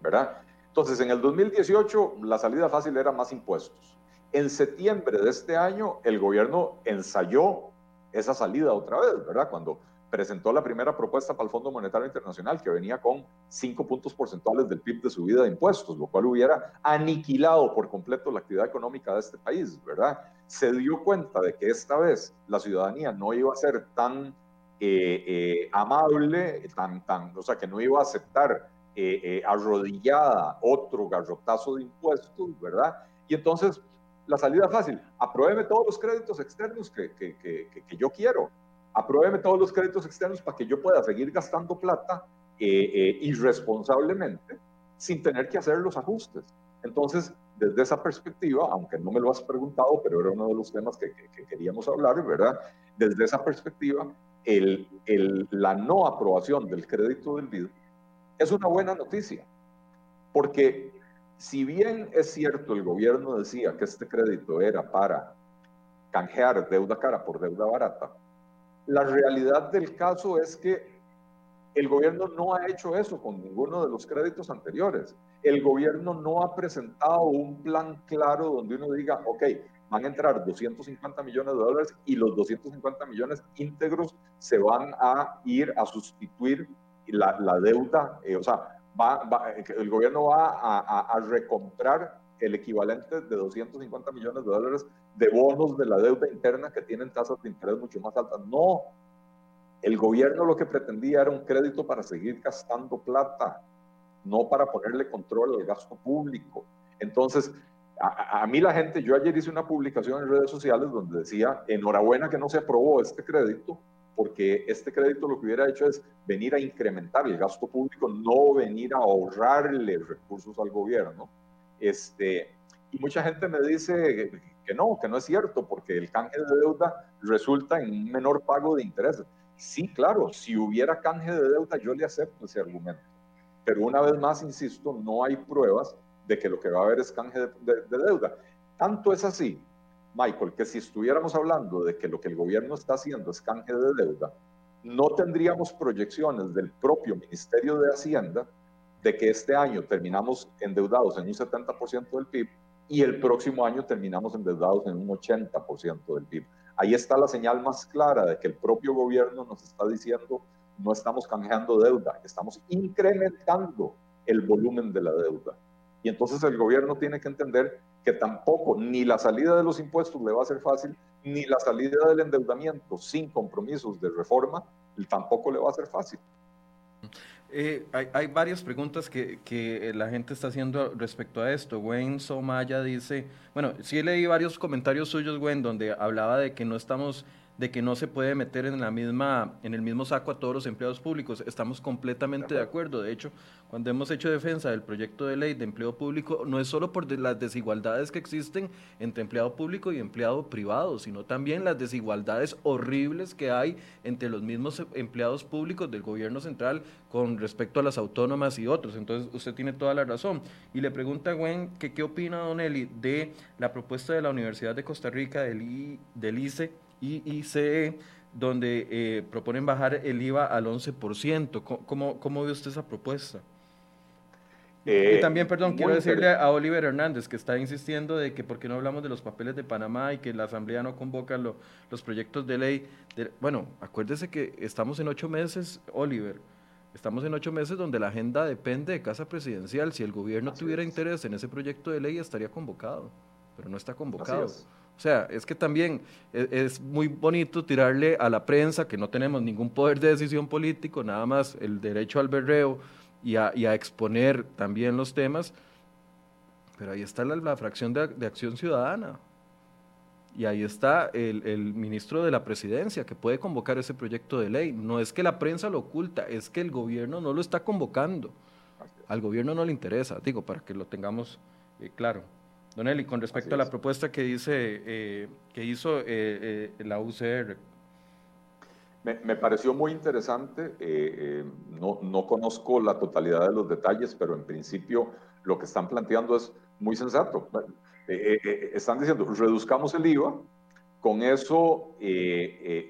¿verdad? Entonces, en el 2018 la salida fácil era más impuestos. En septiembre de este año, el gobierno ensayó esa salida otra vez, ¿verdad? Cuando presentó la primera propuesta para el Fondo Monetario Internacional que venía con 5 puntos porcentuales del PIB de subida de impuestos, lo cual hubiera aniquilado por completo la actividad económica de este país, ¿verdad? Se dio cuenta de que esta vez la ciudadanía no iba a ser tan eh, eh, amable, tan, tan, o sea, que no iba a aceptar eh, arrodillada otro garrotazo de impuestos, ¿verdad? Y entonces la salida fácil, apruébeme todos los créditos externos que, que, que, que yo quiero, apruébeme todos los créditos externos para que yo pueda seguir gastando plata eh, eh, irresponsablemente sin tener que hacer los ajustes. Entonces, desde esa perspectiva, aunque no me lo has preguntado, pero era uno de los temas que, queríamos hablar, ¿verdad? Desde esa perspectiva, el, el, la no aprobación del crédito del BID es una buena noticia, porque si bien es cierto, el gobierno decía que este crédito era para canjear deuda cara por deuda barata, la realidad del caso es que el gobierno no ha hecho eso con ninguno de los créditos anteriores. El gobierno no ha presentado un plan claro donde uno diga, ok, van a entrar 250 millones de dólares y los 250 millones íntegros se van a ir a sustituir la, deuda, eh, o sea, el gobierno va a, a recomprar el equivalente de 250 millones de dólares de bonos de la deuda interna que tienen tasas de interés mucho más altas. No, el gobierno lo que pretendía era un crédito para seguir gastando plata, no para ponerle control al gasto público. Entonces, a, a, mí la gente, yo ayer hice una publicación en redes sociales donde decía, enhorabuena que no se aprobó este crédito, porque este crédito lo que hubiera hecho es venir a incrementar el gasto público, no venir a ahorrarle recursos al gobierno. Este, y mucha gente me dice que no, que no es cierto, porque el canje de deuda resulta en un menor pago de intereses. Sí, claro, si hubiera canje de deuda, yo le acepto ese argumento. Pero una vez más, insisto, no hay pruebas de que lo que va a haber es canje de, deuda. Tanto es así, Michael, que si estuviéramos hablando de que lo que el gobierno está haciendo es canje de deuda, no tendríamos proyecciones del propio Ministerio de Hacienda de que este año terminamos endeudados en un 70% del PIB y el próximo año terminamos endeudados en un 80% del PIB. Ahí está la señal más clara de que el propio gobierno nos está diciendo no estamos canjeando deuda, estamos incrementando el volumen de la deuda. Y entonces el gobierno tiene que entender que tampoco ni la salida de los impuestos le va a ser fácil, ni la salida del endeudamiento sin compromisos de reforma tampoco le va a ser fácil. Eh, hay, varias preguntas que, que, la gente está haciendo respecto a esto. Wayne Somaya dice, bueno, sí leí varios comentarios suyos, Gwen, donde hablaba de que no estamos de que no se puede meter en, la misma, en el mismo saco a todos los empleados públicos. Estamos completamente de acuerdo. De hecho, cuando hemos hecho defensa del proyecto de ley de empleo público, no es solo por las desigualdades que existen entre empleado público y empleado privado, sino también las desigualdades horribles que hay entre los mismos empleados públicos del gobierno central con respecto a las autónomas y otros. Entonces, usted tiene toda la razón. Y le pregunta a Gwen que qué opina Don Eli de la propuesta de la Universidad de Costa Rica, del, del ICE, IICE, donde eh, proponen bajar el IVA al 11%. ¿Cómo, cómo ve usted esa propuesta? y eh, también, perdón, quiero decirle a Oliver Hernández que está insistiendo de que por qué no hablamos de los papeles de Panamá y que la Asamblea no convoca los proyectos de ley. bueno, acuérdese que estamos en ocho meses, Oliver, estamos en ocho meses donde la agenda depende de Casa Presidencial. Si el gobierno tuviera interés en ese proyecto de ley, estaría convocado, pero no está convocado. O sea, es que también e, es, muy bonito tirarle a la prensa que no tenemos ningún poder de decisión político, nada más el derecho al berreo y a, exponer también los temas, pero ahí está la, fracción de, acción ciudadana. Y ahí está el, el, ministro de la presidencia que puede convocar ese proyecto de ley. No es que la prensa lo oculta, es que el gobierno no lo está convocando. Al gobierno no le interesa, digo, para que lo tengamos eh, claro. Don Eli, con respecto a la propuesta que, dice, eh, que hizo eh, eh, la UCR. Me, pareció muy interesante. no, no conozco la totalidad de los detalles, pero en principio lo que están planteando es muy sensato. están diciendo, reduzcamos el IVA. Con eso,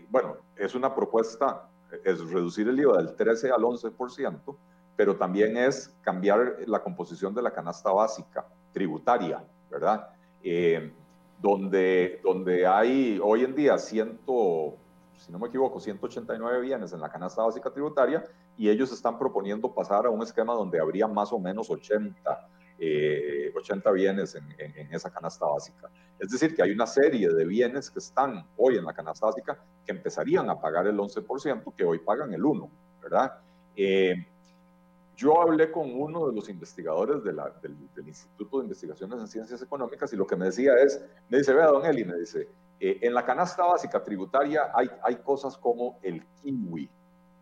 bueno, es una propuesta, es reducir el IVA del 13 al 11%, pero también es cambiar la composición de la canasta básica tributaria. ¿Verdad? Eh, donde, donde hay hoy en día ciento, si no me equivoco, 189 bienes en la canasta básica tributaria y ellos están proponiendo pasar a un esquema donde habría más o menos 80, 80 eh, bienes en, en, esa canasta básica. Es decir, que hay una serie de bienes que están hoy en la canasta básica que empezarían a pagar el 11%, que hoy pagan el 1%, ¿verdad? Eh, yo hablé con uno de los investigadores del, Instituto de Investigaciones en Ciencias Económicas y lo que me decía es, me dice, vea, don Eli, me dice, eh, en la canasta básica tributaria hay, hay cosas como el kiwi,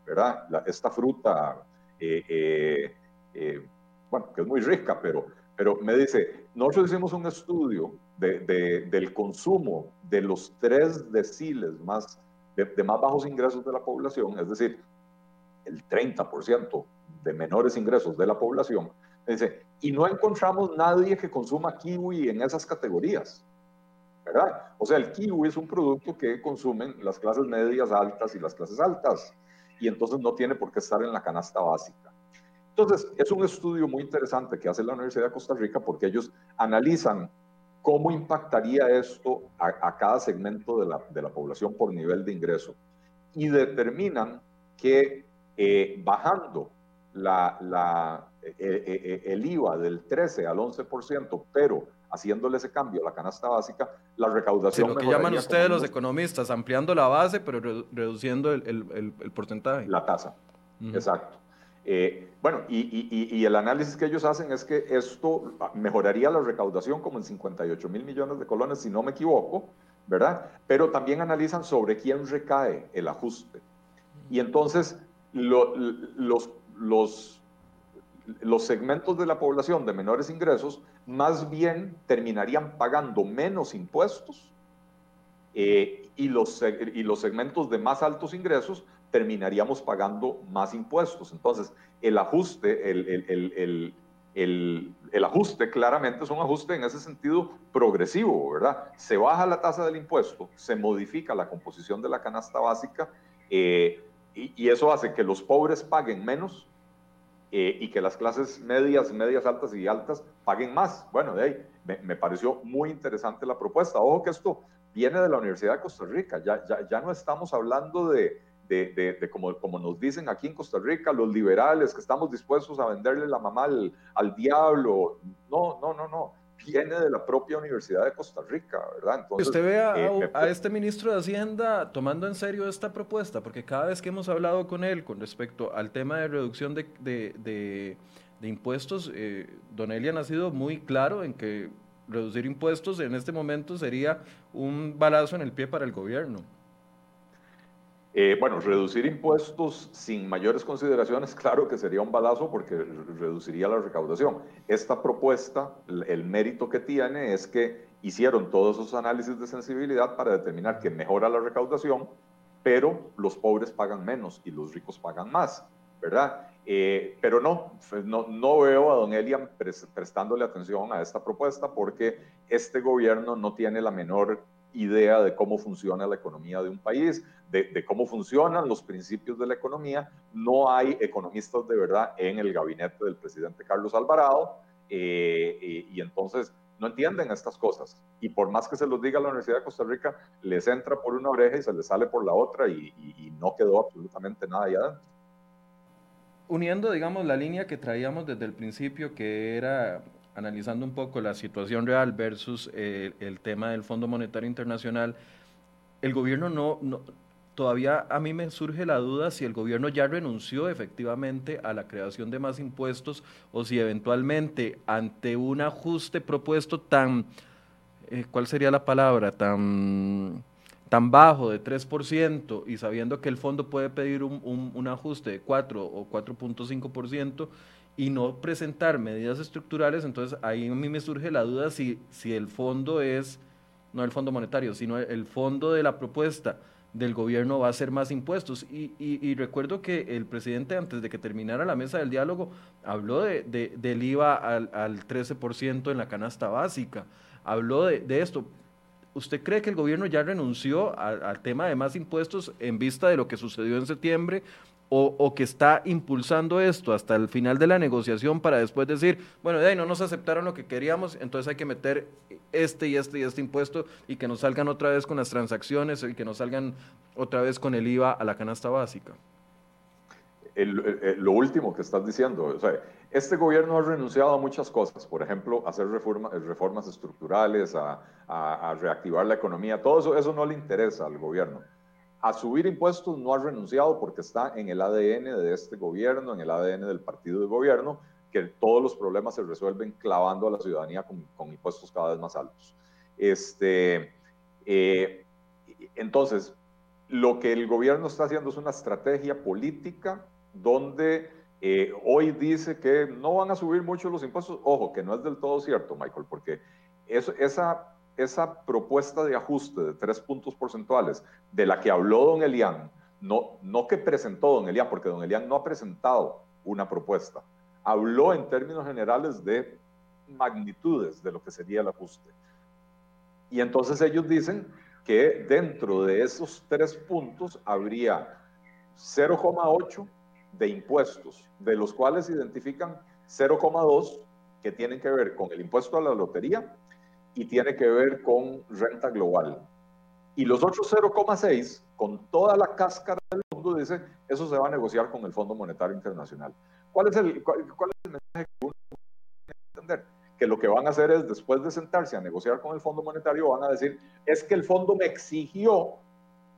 ¿verdad? esta fruta, eh, eh, bueno, que es muy rica, pero, pero me dice, nosotros hicimos un estudio del consumo de los tres deciles más, de, de más bajos ingresos de la población, es decir, el 30% de menores ingresos de la población, dice, y no encontramos nadie que consuma kiwi en esas categorías. ¿Verdad? O sea, el kiwi es un producto que consumen las clases medias altas y las clases altas, y entonces no tiene por qué estar en la canasta básica. Entonces, es un estudio muy interesante que hace la Universidad de Costa Rica porque ellos analizan cómo impactaría esto a, cada segmento de la, de la, población por nivel de ingreso y determinan que eh, bajando la, la, eh, eh, eh, el IVA del 13 al 11%, pero haciéndole ese cambio a la canasta básica, la recaudación... Sí, lo que llaman ustedes los economistas, ampliando la base, pero reduciendo el, el, el, porcentaje. La tasa, exacto. bueno, y, y, y, el análisis que ellos hacen es que esto mejoraría la recaudación como en 58 mil millones de colones, si no me equivoco, ¿verdad? Pero también analizan sobre quién recae el ajuste. Y entonces los los, los segmentos de la población de menores ingresos más bien terminarían pagando menos impuestos eh, y, los, y los segmentos de más altos ingresos terminaríamos pagando más impuestos. Entonces, el ajuste, el, el, el, el, ajuste claramente es un ajuste en ese sentido progresivo, ¿verdad? Se baja la tasa del impuesto, se modifica la composición de la canasta básica, eh, y, eso hace que los pobres paguen menos eh, y que las clases medias, medias altas y altas paguen más. Bueno, de ahí me, pareció muy interesante la propuesta. Ojo que esto viene de la Universidad de Costa Rica, ya, ya, ya no estamos hablando de, de, de, como, como, nos dicen aquí en Costa Rica, los liberales, que estamos dispuestos a venderle la mamá al, al diablo. No, no, no, no viene de la propia Universidad de Costa Rica, ¿verdad? Entonces, Usted ve a, eh, a, este ministro de Hacienda tomando en serio esta propuesta, porque cada vez que hemos hablado con él con respecto al tema de reducción de, de, de, impuestos, eh, Don Elian ha sido muy claro en que reducir impuestos en este momento sería un balazo en el pie para el gobierno. Eh, bueno, reducir impuestos sin mayores consideraciones, claro que sería un balazo porque reduciría la recaudación. Esta propuesta, el mérito que tiene es que hicieron todos esos análisis de sensibilidad para determinar que mejora la recaudación, pero los pobres pagan menos y los ricos pagan más, ¿verdad? Eh, pero no, no, no, veo a don Elian prestándole atención a esta propuesta porque este gobierno no tiene la menor idea de cómo funciona la economía de un país, de, cómo funcionan los principios de la economía. No hay economistas de verdad en el gabinete del presidente Carlos Alvarado eh, y entonces no entienden estas cosas. Y por más que se los diga la Universidad de Costa Rica, les entra por una oreja y se les sale por la otra y, y no quedó absolutamente nada allá adentro. Uniendo, digamos, la línea que traíamos desde el principio, que era analizando un poco la situación real versus eh, el tema del Fondo Monetario Internacional, el gobierno no, todavía a mí me surge la duda si el gobierno ya renunció efectivamente a la creación de más impuestos o si eventualmente ante un ajuste propuesto tan, eh, ¿cuál sería la palabra? Tan, tan bajo de 3% y sabiendo que el fondo puede pedir un, un ajuste de 4 o 4.5%, y no presentar medidas estructurales, entonces ahí a mí me surge la duda si, si el fondo es, no el fondo monetario, sino el fondo de la propuesta del gobierno va a ser más impuestos. Y, y, recuerdo que el presidente, antes de que terminara la mesa del diálogo, habló de, del IVA al, al 13% en la canasta básica, habló de, de, esto. ¿Usted cree que el gobierno ya renunció al tema de más impuestos en vista de lo que sucedió en septiembre o, que está impulsando esto hasta el final de la negociación para después decir, bueno, de ahí no nos aceptaron lo que queríamos, entonces hay que meter este y este y este impuesto y que nos salgan otra vez con las transacciones y que nos salgan otra vez con el IVA a la canasta básica. lo último que estás diciendo, este gobierno ha renunciado a muchas cosas, por ejemplo, a hacer reformas estructurales, a, a, reactivar la economía, todo eso, eso no le interesa al gobierno a subir impuestos no ha renunciado porque está en el ADN de este gobierno, en el ADN del partido de gobierno, que todos los problemas se resuelven clavando a la ciudadanía con, impuestos cada vez más altos. Este, eh, entonces, lo que el gobierno está haciendo es una estrategia política donde eh, hoy dice que no van a subir mucho los impuestos. Ojo, que no es del todo cierto, Michael, porque eso, esa esa propuesta de ajuste de tres puntos porcentuales de la que habló don Elian, no, no que presentó don Elian, porque don Elian no ha presentado una propuesta, habló en términos generales de magnitudes de lo que sería el ajuste. Y entonces ellos dicen que dentro de esos tres puntos habría 0,8 de impuestos, de los cuales identifican 0,2 que tienen que ver con el impuesto a la lotería y tiene que ver con renta global. Y los otros 0,6, con toda la cáscara del mundo, dice, eso se va a negociar con el Fondo Monetario Internacional. ¿Cuál es el, cuál, es el mensaje que uno tiene que entender? Que lo que van a hacer es, después de sentarse a negociar con el Fondo Monetario, van a decir, es que el fondo me exigió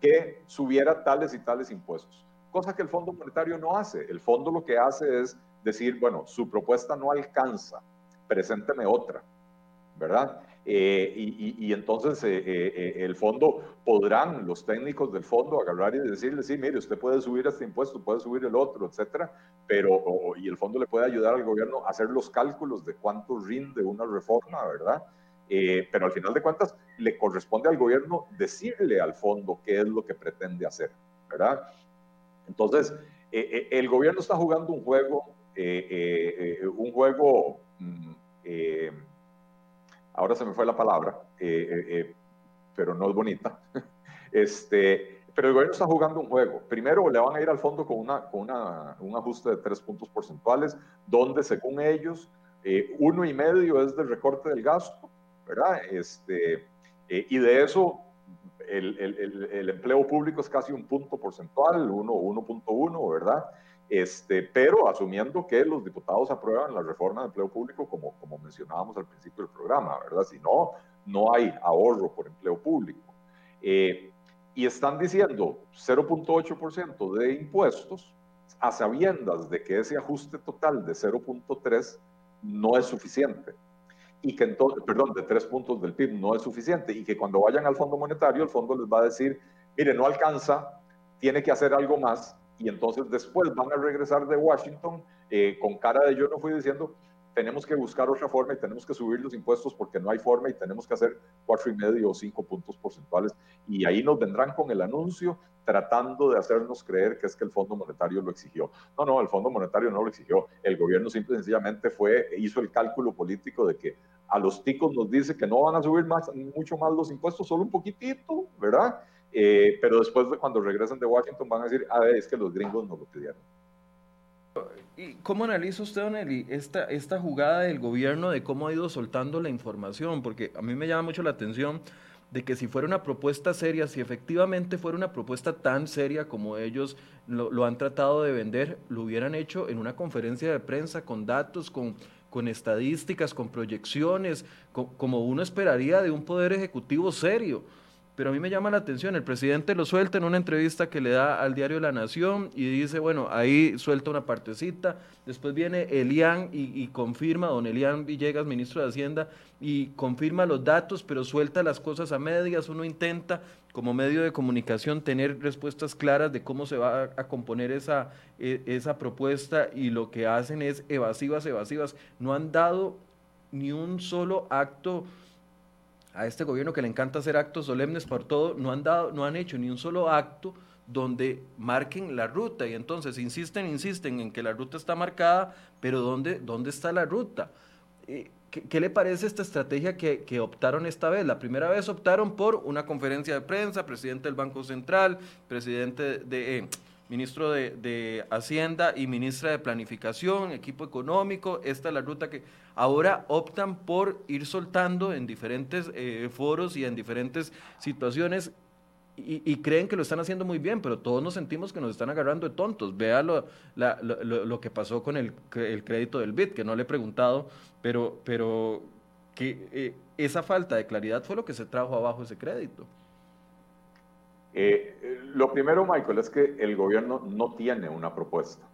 que subiera tales y tales impuestos. Cosa que el Fondo Monetario no hace. El fondo lo que hace es decir, bueno, su propuesta no alcanza, presénteme otra, ¿verdad? Eh, y, entonces eh, eh, el fondo, podrán los técnicos del fondo agarrar y decirle, sí, mire, usted puede subir este impuesto, puede subir el otro, etcétera, pero, y el fondo le puede ayudar al gobierno a hacer los cálculos de cuánto rinde una reforma, ¿verdad? pero al final de cuentas, le corresponde al gobierno decirle al fondo qué es lo que pretende hacer, ¿verdad? Entonces, el gobierno está jugando un juego, un juego... Mm, ahora se me fue la palabra, eh, eh, eh, pero no es bonita. este, pero el gobierno está jugando un juego. Primero le van a ir al fondo con, una, con una, un ajuste de tres puntos porcentuales, donde según ellos, uno y medio es del recorte del gasto, ¿verdad? Este, y de eso el, el, el, empleo público es casi un punto porcentual, 1.1, ¿verdad? Este, pero asumiendo que los diputados aprueban la reforma de empleo público, como, como mencionábamos al principio del programa, ¿verdad? Si no, no hay ahorro por empleo público. Eh, y están diciendo 0.8% de impuestos a sabiendas de que ese ajuste total de 0.3 no es suficiente. Y que entonces, perdón, de 3 puntos del PIB no es suficiente. Y que cuando vayan al Fondo Monetario, el fondo les va a decir, mire, no alcanza tiene que hacer algo más y entonces después van a regresar de Washington eh, con cara de yo no fui diciendo, tenemos que buscar otra forma y tenemos que subir los impuestos porque no hay forma y tenemos que hacer cuatro y medio o cinco puntos porcentuales. Y ahí nos vendrán con el anuncio tratando de hacernos creer que es que el Fondo Monetario lo exigió. No, no, el Fondo Monetario no lo exigió. El gobierno simple y sencillamente fue, hizo el cálculo político de que a los ticos nos dice que no van a subir más, mucho más los impuestos, solo un poquitito, ¿verdad? Eh, pero después de cuando regresen de Washington van a decir, a ver, es que los gringos nos lo pidieron. ¿Y cómo analiza usted, Don Eli, esta, esta jugada del gobierno de cómo ha ido soltando la información? Porque a mí me llama mucho la atención de que si fuera una propuesta seria, si efectivamente fuera una propuesta tan seria como ellos lo, han tratado de vender, lo hubieran hecho en una conferencia de prensa con datos, con, con estadísticas, con proyecciones, como uno esperaría de un poder ejecutivo serio pero a mí me llama la atención, el presidente lo suelta en una entrevista que le da al diario La Nación y dice, bueno, ahí suelta una partecita, después viene Elian y, confirma, don Elian Villegas, ministro de Hacienda, y confirma los datos, pero suelta las cosas a medias, uno intenta como medio de comunicación tener respuestas claras de cómo se va a, componer esa, e, esa propuesta y lo que hacen es evasivas, evasivas, no han dado ni un solo acto a este gobierno que le encanta hacer actos solemnes por todo, no han, dado, no han hecho ni un solo acto donde marquen la ruta y entonces insisten, insisten en que la ruta está marcada, pero ¿dónde, dónde está la ruta? Eh, ¿Qué, le parece esta estrategia que, que, optaron esta vez? La primera vez optaron por una conferencia de prensa, presidente del Banco Central, presidente de... Eh, ministro de, Hacienda y ministra de Planificación, equipo económico. Esta es la ruta que ahora optan por ir soltando en diferentes eh, foros y en diferentes situaciones y, creen que lo están haciendo muy bien, pero todos nos sentimos que nos están agarrando de tontos. Vea lo, lo, que pasó con el, el, crédito del BIT, que no le he preguntado, pero, pero que eh, esa falta de claridad fue lo que se trajo abajo ese crédito. Eh, lo primero, Michael, es que el gobierno no tiene una propuesta.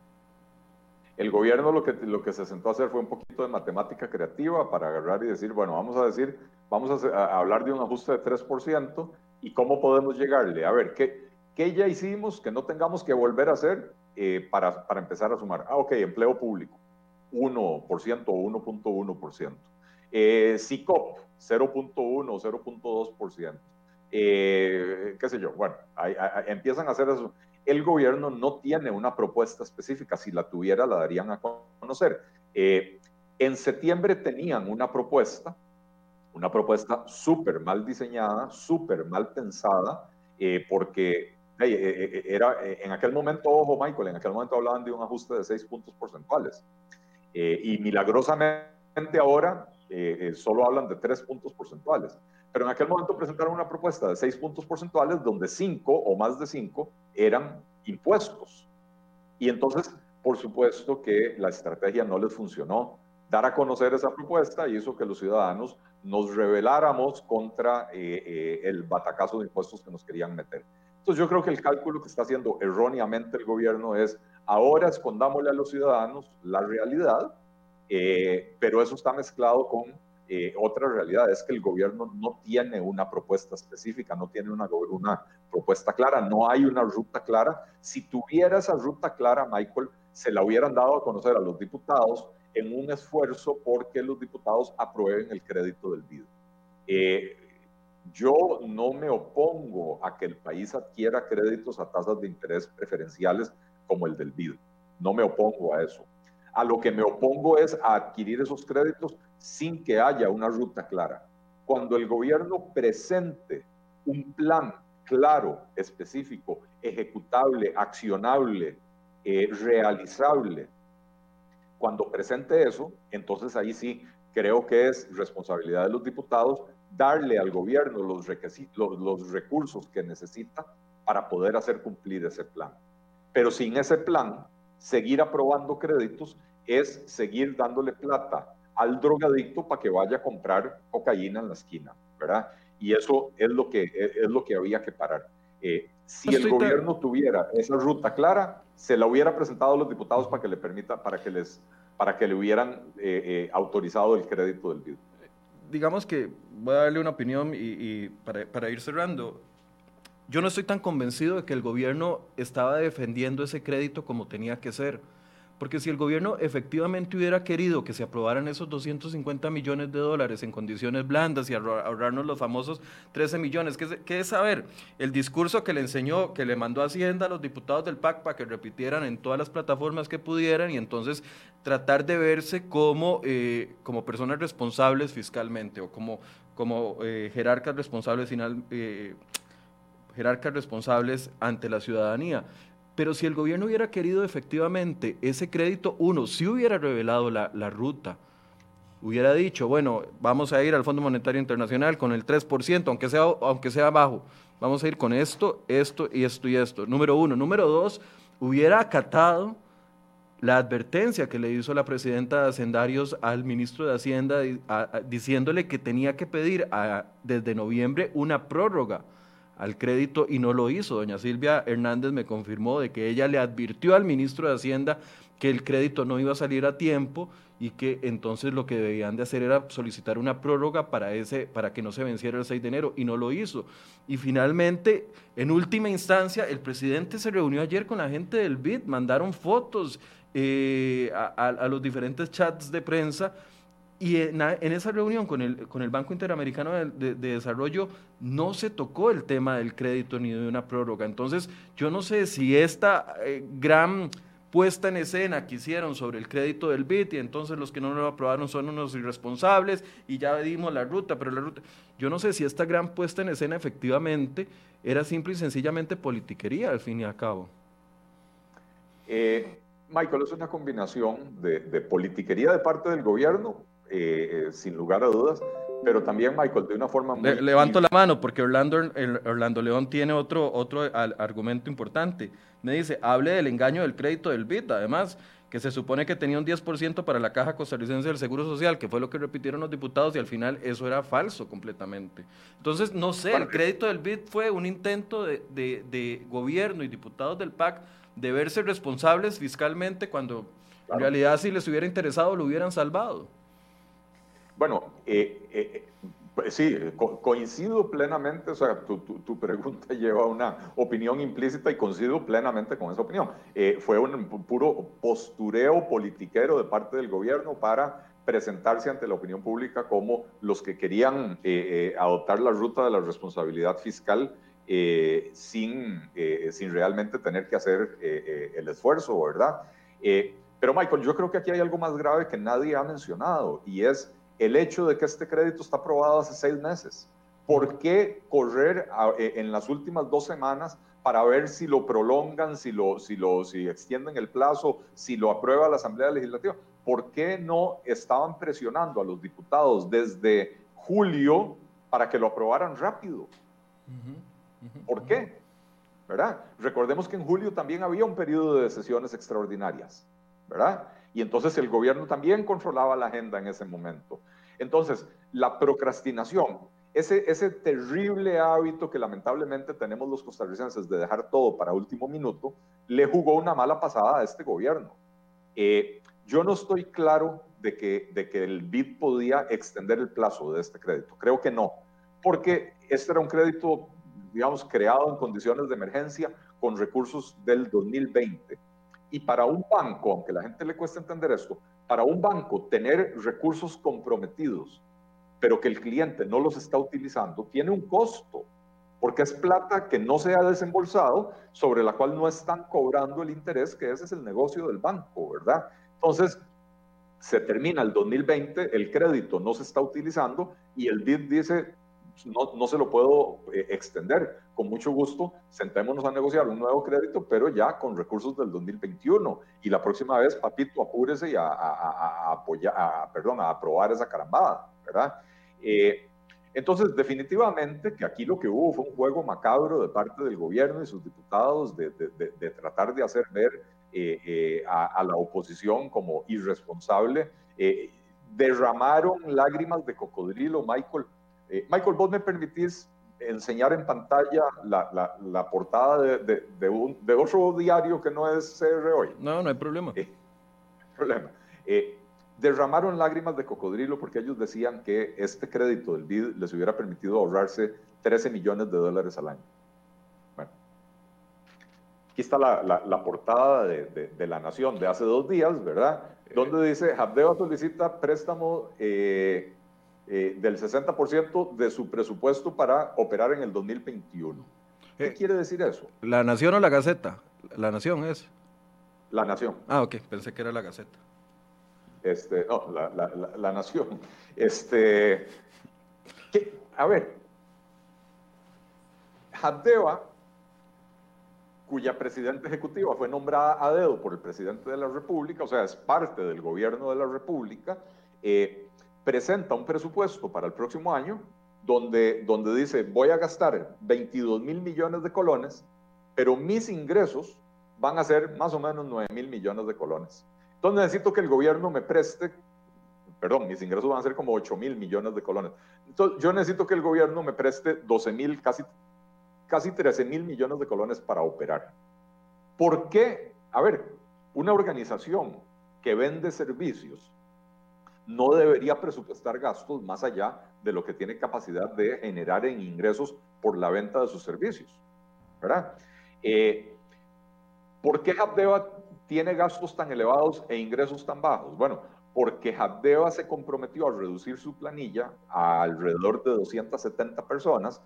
El gobierno lo que, lo que se sentó a hacer fue un poquito de matemática creativa para agarrar y decir, bueno, vamos a decir, vamos a, hablar de un ajuste de 3% y cómo podemos llegarle. A ver, ¿qué, qué ya hicimos que no tengamos que volver a hacer eh, para, para, empezar a sumar? Ah, ok, empleo público, 1% o 1.1%. Eh, CICOP, 0.1 o 0.2% eh, qué sé yo, bueno, empiezan a hacer eso. El gobierno no tiene una propuesta específica, si la tuviera la darían a conocer. Eh, en septiembre tenían una propuesta, una propuesta súper mal diseñada, súper mal pensada, eh, porque eh, era en aquel momento, ojo Michael, en aquel momento hablaban de un ajuste de seis puntos porcentuales. y milagrosamente ahora solo hablan de tres puntos porcentuales. Pero en aquel momento presentaron una propuesta de seis puntos porcentuales donde cinco o más de cinco eran impuestos. Y entonces, por supuesto que la estrategia no les funcionó. Dar a conocer esa propuesta hizo que los ciudadanos nos rebeláramos contra eh, eh, el batacazo de impuestos que nos querían meter. Entonces yo creo que el cálculo que está haciendo erróneamente el gobierno es, ahora escondámosle a los ciudadanos la realidad, eh, pero eso está mezclado con eh, otra realidad es que el gobierno no tiene una propuesta específica, no tiene una, una propuesta clara, no hay una ruta clara. Si tuviera esa ruta clara, Michael, se la hubieran dado a conocer a los diputados en un esfuerzo porque los diputados aprueben el crédito del BID. Eh, yo no me opongo a que el país adquiera créditos a tasas de interés preferenciales como el del BID. No me opongo a eso. A lo que me opongo es a adquirir esos créditos sin que haya una ruta clara. Cuando el gobierno presente un plan claro, específico, ejecutable, accionable, eh, realizable, cuando presente eso, entonces ahí sí creo que es responsabilidad de los diputados darle al gobierno los, los recursos que necesita para poder hacer cumplir ese plan. Pero sin ese plan, seguir aprobando créditos es seguir dándole plata al drogadicto para que vaya a comprar cocaína en la esquina, ¿verdad? Y eso es lo que, es lo que había que parar. Eh, si el gobierno tuviera esa ruta clara, se la hubiera presentado a los diputados para que le permita, para que les, para que le hubieran eh, eh, autorizado el crédito del BID. Digamos que voy a darle una opinión y, para, para, ir cerrando. yo no estoy tan convencido de que el gobierno estaba defendiendo ese crédito como tenía que ser. Porque si el gobierno efectivamente hubiera querido que se aprobaran esos 250 millones de dólares en condiciones blandas y ahorrarnos los famosos 13 millones, ¿qué es, saber? El discurso que le enseñó, que le mandó Hacienda a los diputados del PAC para que repitieran en todas las plataformas que pudieran y entonces tratar de verse como, eh, como personas responsables fiscalmente o como, como eh, jerarcas responsables final, eh, jerarcas responsables ante la ciudadanía. Pero si el gobierno hubiera querido efectivamente ese crédito, uno, si hubiera revelado la, ruta, hubiera dicho, bueno, vamos a ir al Fondo Monetario Internacional con el 3%, aunque sea, aunque sea bajo, vamos a ir con esto, esto y esto y esto. Número uno. Número dos, hubiera acatado la advertencia que le hizo la presidenta de Hacendarios al ministro de Hacienda diciéndole que tenía que pedir desde noviembre una prórroga al crédito y no lo hizo. Doña Silvia Hernández me confirmó de que ella le advirtió al ministro de Hacienda que el crédito no iba a salir a tiempo y que entonces lo que debían de hacer era solicitar una prórroga para, ese, para que no se venciera el 6 de enero y no lo hizo. Y finalmente, en última instancia, el presidente se reunió ayer con la gente del BID, mandaron fotos eh, a los diferentes chats de prensa y en, esa reunión con el, con el Banco Interamericano de, Desarrollo no se tocó el tema del crédito ni de una prórroga. Entonces, yo no sé si esta eh, gran puesta en escena que hicieron sobre el crédito del BIT y entonces los que no lo aprobaron son unos irresponsables y ya dimos la ruta, pero la ruta, yo no sé si esta gran puesta en escena efectivamente era simple y sencillamente politiquería al fin y al cabo. Eh, Michael, es una combinación de politiquería de parte del gobierno eh, sin lugar a dudas. Pero también, Michael, de una forma muy... levanto la mano porque Orlando, Orlando León tiene otro, otro argumento importante. Me dice, hable del engaño del crédito del BIT, además, que se supone que tenía un 10% para la Caja Costarricense del Seguro Social, que fue lo que repitieron los diputados y al final eso era falso completamente. Entonces, no sé, el crédito del BID fue un intento de, de, de gobierno y diputados del PAC de verse responsables fiscalmente cuando en realidad si les hubiera interesado lo hubieran salvado. Bueno, eh, eh, sí, coincido plenamente, o sea, tu, pregunta lleva una opinión implícita y coincido plenamente con esa opinión. Eh, fue un puro postureo politiquero de parte del gobierno para presentarse ante la opinión pública como los que querían adoptar la ruta de la responsabilidad fiscal sin, sin realmente tener que hacer el esfuerzo, ¿verdad? pero Michael, yo creo que aquí hay algo más grave que nadie ha mencionado y es el hecho de que este crédito está aprobado hace seis meses. ¿Por qué correr eh, en las últimas dos semanas para ver si lo prolongan, si, lo, si, lo, si extienden el plazo, si lo aprueba la Asamblea Legislativa? ¿Por qué no estaban presionando a los diputados desde julio para que lo aprobaran rápido? ¿Por qué? ¿Verdad? Recordemos que en julio también había un periodo de sesiones extraordinarias, ¿verdad? Y entonces el gobierno también controlaba la agenda en ese momento. Entonces, la procrastinación, ese, ese terrible hábito que lamentablemente tenemos los costarricenses de dejar todo para último minuto, le jugó una mala pasada a este gobierno. Eh, yo no estoy claro de que, de que el BID podía extender el plazo de este crédito. Creo que no, porque este era un crédito, digamos, creado en condiciones de emergencia con recursos del 2020 y para un banco, aunque la gente le cuesta entender esto, para un banco tener recursos comprometidos, pero que el cliente no los está utilizando, tiene un costo, porque es plata que no se ha desembolsado, sobre la cual no están cobrando el interés, que ese es el negocio del banco, ¿verdad? Entonces, se termina el 2020, el crédito no se está utilizando y el BID dice, no, no se lo puedo eh, extender. Con mucho gusto, sentémonos a negociar un nuevo crédito, pero ya con recursos del 2021. Y la próxima vez, papito, apúrese y a, a, apoyar, perdón, a aprobar esa carambada, ¿verdad? Eh, entonces, definitivamente que aquí lo que hubo fue un juego macabro de parte del gobierno y sus diputados de, de, tratar de hacer ver eh, a, la oposición como irresponsable. derramaron lágrimas de cocodrilo, Michael, eh, Michael, ¿vos me permitís enseñar en pantalla la, portada de, de, un, de, otro diario que no es CR hoy? No, no hay problema. Eh, problema. Eh, derramaron lágrimas de cocodrilo porque ellos decían que este crédito del BID les hubiera permitido ahorrarse 13 millones de dólares al año. está la, portada de, La Nación de hace dos días, ¿verdad? Donde dice, Habdeba solicita préstamo eh, eh, del 60% de su presupuesto para operar en el 2021. ¿Qué eh, quiere decir eso? ¿La Nación o la Gaceta? La Nación es. La Nación. Ah, ok, pensé que era la Gaceta. Este, no, la, Nación. Este, a ver, Habdeba cuya presidenta ejecutiva fue nombrada a dedo por el presidente de la República, o sea, es parte del gobierno de la República, eh, presenta un presupuesto para el próximo año donde, donde dice, voy a gastar 22 mil millones de colones, pero mis ingresos van a ser más o menos 9 mil millones de colones. Entonces necesito que el gobierno me preste, perdón, mis ingresos van a ser como 8 mil millones de colones. Entonces yo necesito que el gobierno me preste 12 mil, casi casi 13 mil millones de colones para operar. ¿Por qué? A ver, una organización que vende servicios no debería presupuestar gastos más allá de lo que tiene capacidad de generar en ingresos por la venta de sus servicios. ¿Verdad? Eh, ¿Por qué Habdeba tiene gastos tan elevados e ingresos tan bajos? Bueno, porque Habdeba se comprometió a reducir su planilla a alrededor de 270 personas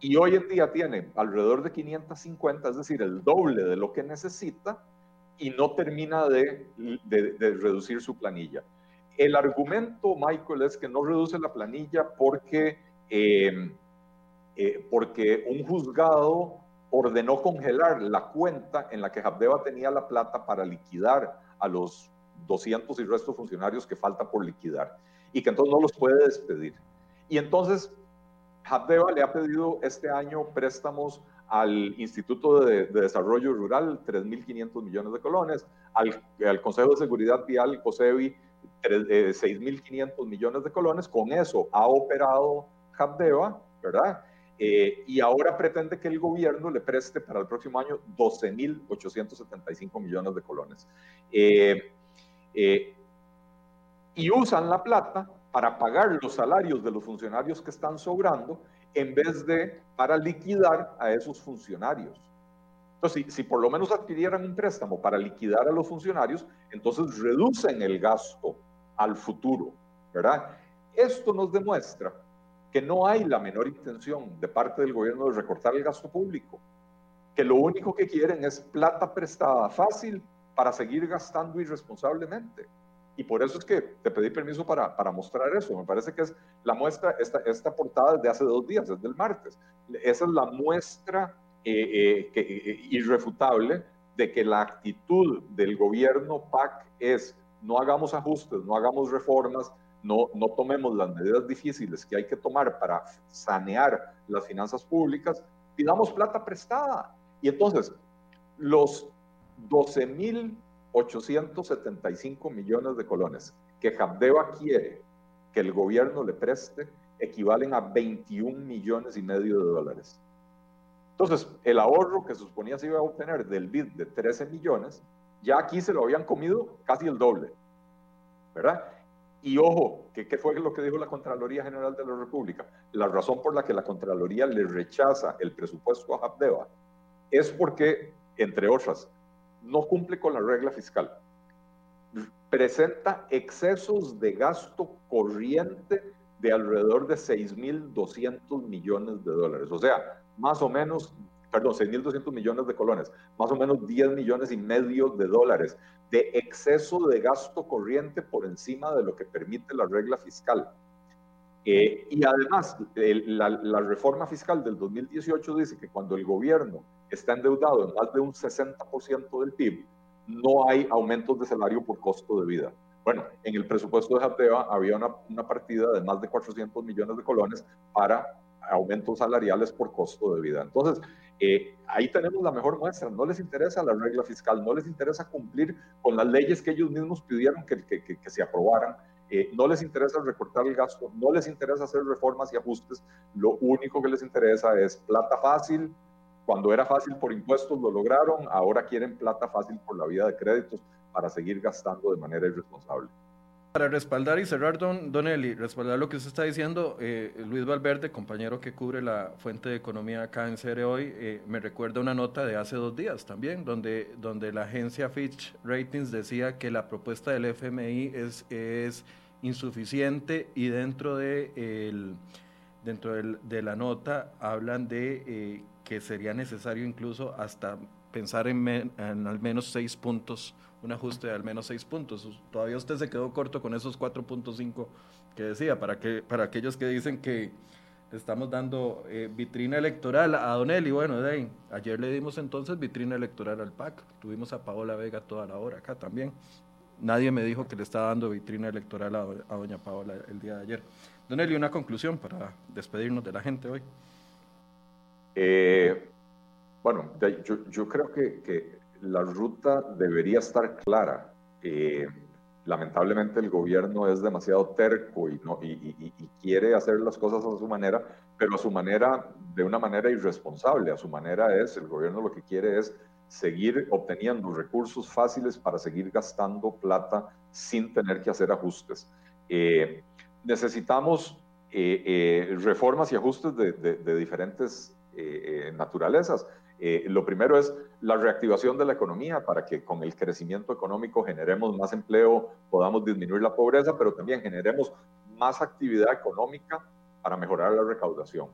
y hoy en día tiene alrededor de 550, es decir, el doble de lo que necesita y no termina de, reducir su planilla. El argumento, Michael, es que no reduce la planilla porque, em, eh, porque un juzgado ordenó congelar la cuenta en la que Habdeba tenía la plata para liquidar a los 200 y resto funcionarios que falta por liquidar y que entonces no los puede despedir. Y entonces Habdeba le ha pedido este año préstamos al Instituto de, Desarrollo Rural, 3.500 millones de colones, al, Consejo de Seguridad Vial, COSEBI, 6.500 eh, millones de colones. Con eso ha operado Habdeba, ¿verdad? Eh, y ahora pretende que el gobierno le preste para el próximo año 12.875 millones de colones. Eh, y usan la plata para pagar los salarios de los funcionarios que están sobrando en vez de para liquidar a esos funcionarios. Entonces, si, por lo menos adquirieran un préstamo para liquidar a los funcionarios, entonces reducen el gasto al futuro, ¿verdad? Esto nos demuestra que no hay la menor intención de parte del gobierno de recortar el gasto público, que lo único que quieren es plata prestada fácil para seguir gastando irresponsablemente. Y por eso es que te pedí permiso para, para mostrar eso. Me parece que es la muestra, esta, esta portada de hace dos días, es del martes. Esa es la muestra eh, eh, eh, irrefutable de que la actitud del gobierno PAC es no hagamos ajustes, no hagamos reformas, no, no tomemos las medidas difíciles que hay que tomar para sanear las finanzas públicas, pidamos plata prestada. Y entonces, los 12 mil 875 millones de colones que Habdeba quiere que el gobierno le preste equivalen a 21 millones y medio de dólares. Entonces, el ahorro que se suponía se iba a obtener del BID de 13 millones, ya aquí se lo habían comido casi el doble, ¿verdad? Y ojo, ¿qué, ¿qué, fue lo que dijo la Contraloría General de la República? La razón por la que la Contraloría le rechaza el presupuesto a Habdeba es porque, entre otras, no cumple con la regla fiscal. Presenta excesos de gasto corriente de alrededor de 6.200 millones de dólares. O sea, más o menos, perdón, 6.200 millones de colones, más o menos 10 millones y medio de dólares de exceso de gasto corriente por encima de lo que permite la regla fiscal. Eh, y además, la, la, reforma fiscal del 2018 dice que cuando el gobierno está endeudado en más de un 60% del PIB, no hay aumentos de salario por costo de vida. Bueno, en el presupuesto de Jateva había una, una partida de más de 400 millones de colones para aumentos salariales por costo de vida. Entonces, eh, ahí tenemos la mejor muestra. No les interesa la regla fiscal, no les interesa cumplir con las leyes que ellos mismos pidieron que, que, que, se aprobaran. Eh, no les interesa recortar el gasto, no les interesa hacer reformas y ajustes. Lo único que les interesa es plata fácil, cuando era fácil por impuestos lo lograron, ahora quieren plata fácil por la vía de créditos para seguir gastando de manera irresponsable. Para respaldar y cerrar, don, don Eli, respaldar lo que usted está diciendo, eh, Luis Valverde, compañero que cubre la fuente de economía acá en CERE hoy, eh, me recuerda una nota de hace dos días también, donde, donde la agencia Fitch Ratings decía que la propuesta del FMI es, es insuficiente y dentro de, el, dentro de la nota hablan de eh, que sería necesario incluso hasta pensar en, en al menos seis puntos un ajuste de al menos 6 puntos. Todavía usted se quedó corto con esos 4.5 que decía, para, que, para aquellos que dicen que estamos dando eh, vitrina electoral a Don Eli. Bueno, de ayer le dimos entonces vitrina electoral al PAC. Tuvimos a Paola Vega toda la hora acá también. Nadie me dijo que le estaba dando vitrina electoral a, doña Paola el día de ayer. Don Eli, una conclusión para despedirnos de la gente hoy. Eh, bueno, yo, yo creo que, la ruta debería estar clara. Eh, lamentablemente el gobierno es demasiado terco y, quiere hacer las cosas a su manera, pero a su manera, de una manera irresponsable. A su manera es, el gobierno lo que quiere es seguir obteniendo recursos fáciles para seguir gastando plata sin tener que hacer ajustes. Eh, necesitamos eh, reformas y ajustes de diferentes naturalezas. Eh, lo primero es la reactivación de la economía para que con el crecimiento económico generemos más empleo, podamos disminuir la pobreza, pero también generemos más actividad económica para mejorar la recaudación.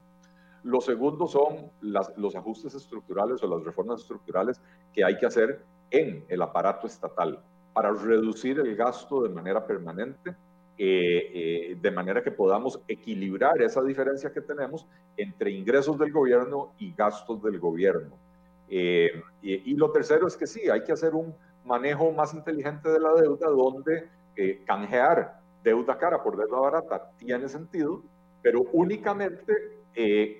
Lo segundo son los ajustes estructurales o las reformas estructurales que hay que hacer en el aparato estatal para reducir el gasto de manera permanente eh, eh, de manera que podamos equilibrar esa diferencia que tenemos entre ingresos del gobierno y gastos del gobierno. Eh, y, lo tercero es que sí, hay que hacer un manejo más inteligente de la deuda donde canjear deuda cara por deuda barata tiene sentido, pero únicamente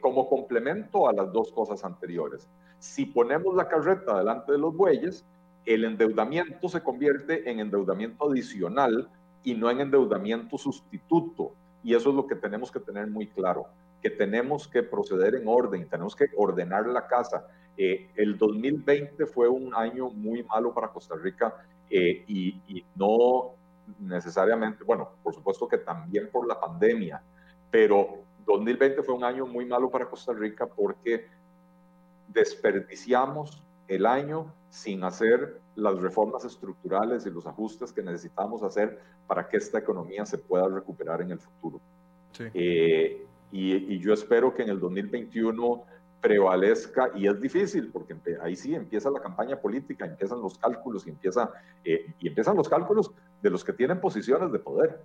como complemento a las dos cosas anteriores. Si ponemos la carreta delante de los bueyes, el endeudamiento se convierte en endeudamiento adicional y no en endeudamiento sustituto. Y eso es lo que tenemos que tener muy claro, que tenemos que proceder en orden, tenemos que ordenar la casa. Eh, el 2020 fue un año muy malo para Costa Rica eh, y, y no necesariamente, bueno, por supuesto que también por la pandemia, pero 2020 fue un año muy malo para Costa Rica porque desperdiciamos el año sin hacer las reformas estructurales y los ajustes que necesitamos hacer para que esta economía se pueda recuperar en el futuro. Eh, y, yo espero que en el 2021 prevalezca, y es difícil, porque ahí sí empieza la campaña política, empiezan los cálculos, y, empieza, eh, y empiezan los cálculos de los que tienen posiciones de poder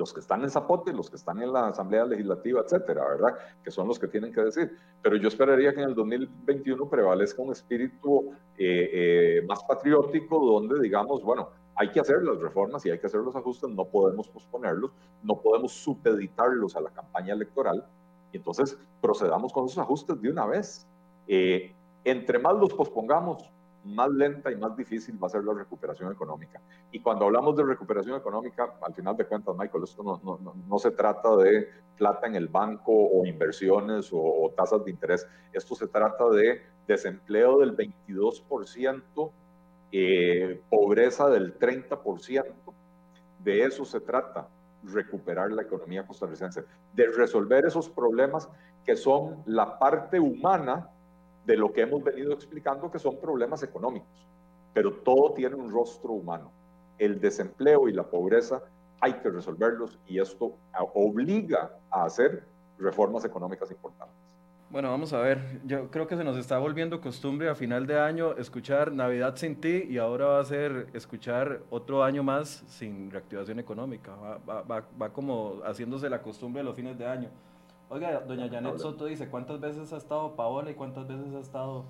los que están en Zapote, los que están en la Asamblea Legislativa, etcétera, ¿verdad? Que son los que tienen que decir. Pero yo esperaría que en el 2021 prevalezca un espíritu eh, eh, más patriótico donde digamos, bueno, hay que hacer las reformas y hay que hacer los ajustes, no podemos posponerlos, no podemos supeditarlos a la campaña electoral y entonces procedamos con esos ajustes de una vez. Eh, entre más los pospongamos, más lenta y más difícil va a ser la recuperación económica. Y cuando hablamos de recuperación económica, al final de cuentas, Michael, esto no, no, no, se trata de plata en el banco o inversiones o, tasas de interés. Esto se trata de desempleo del 22%, eh, pobreza del 30%. De eso se trata, recuperar la economía costarricense, de resolver esos problemas que son la parte humana de lo que hemos venido explicando que son problemas económicos, pero todo tiene un rostro humano. El desempleo y la pobreza hay que resolverlos y esto obliga a hacer reformas económicas importantes. Bueno, vamos a ver. Yo creo que se nos está volviendo costumbre a final de año escuchar Navidad sin ti y ahora va a ser escuchar otro año más sin reactivación económica. Va, va, va como haciéndose la costumbre de los fines de año. Oiga, doña Janet Soto dice, ¿cuántas veces ha estado Paola y cuántas veces ha estado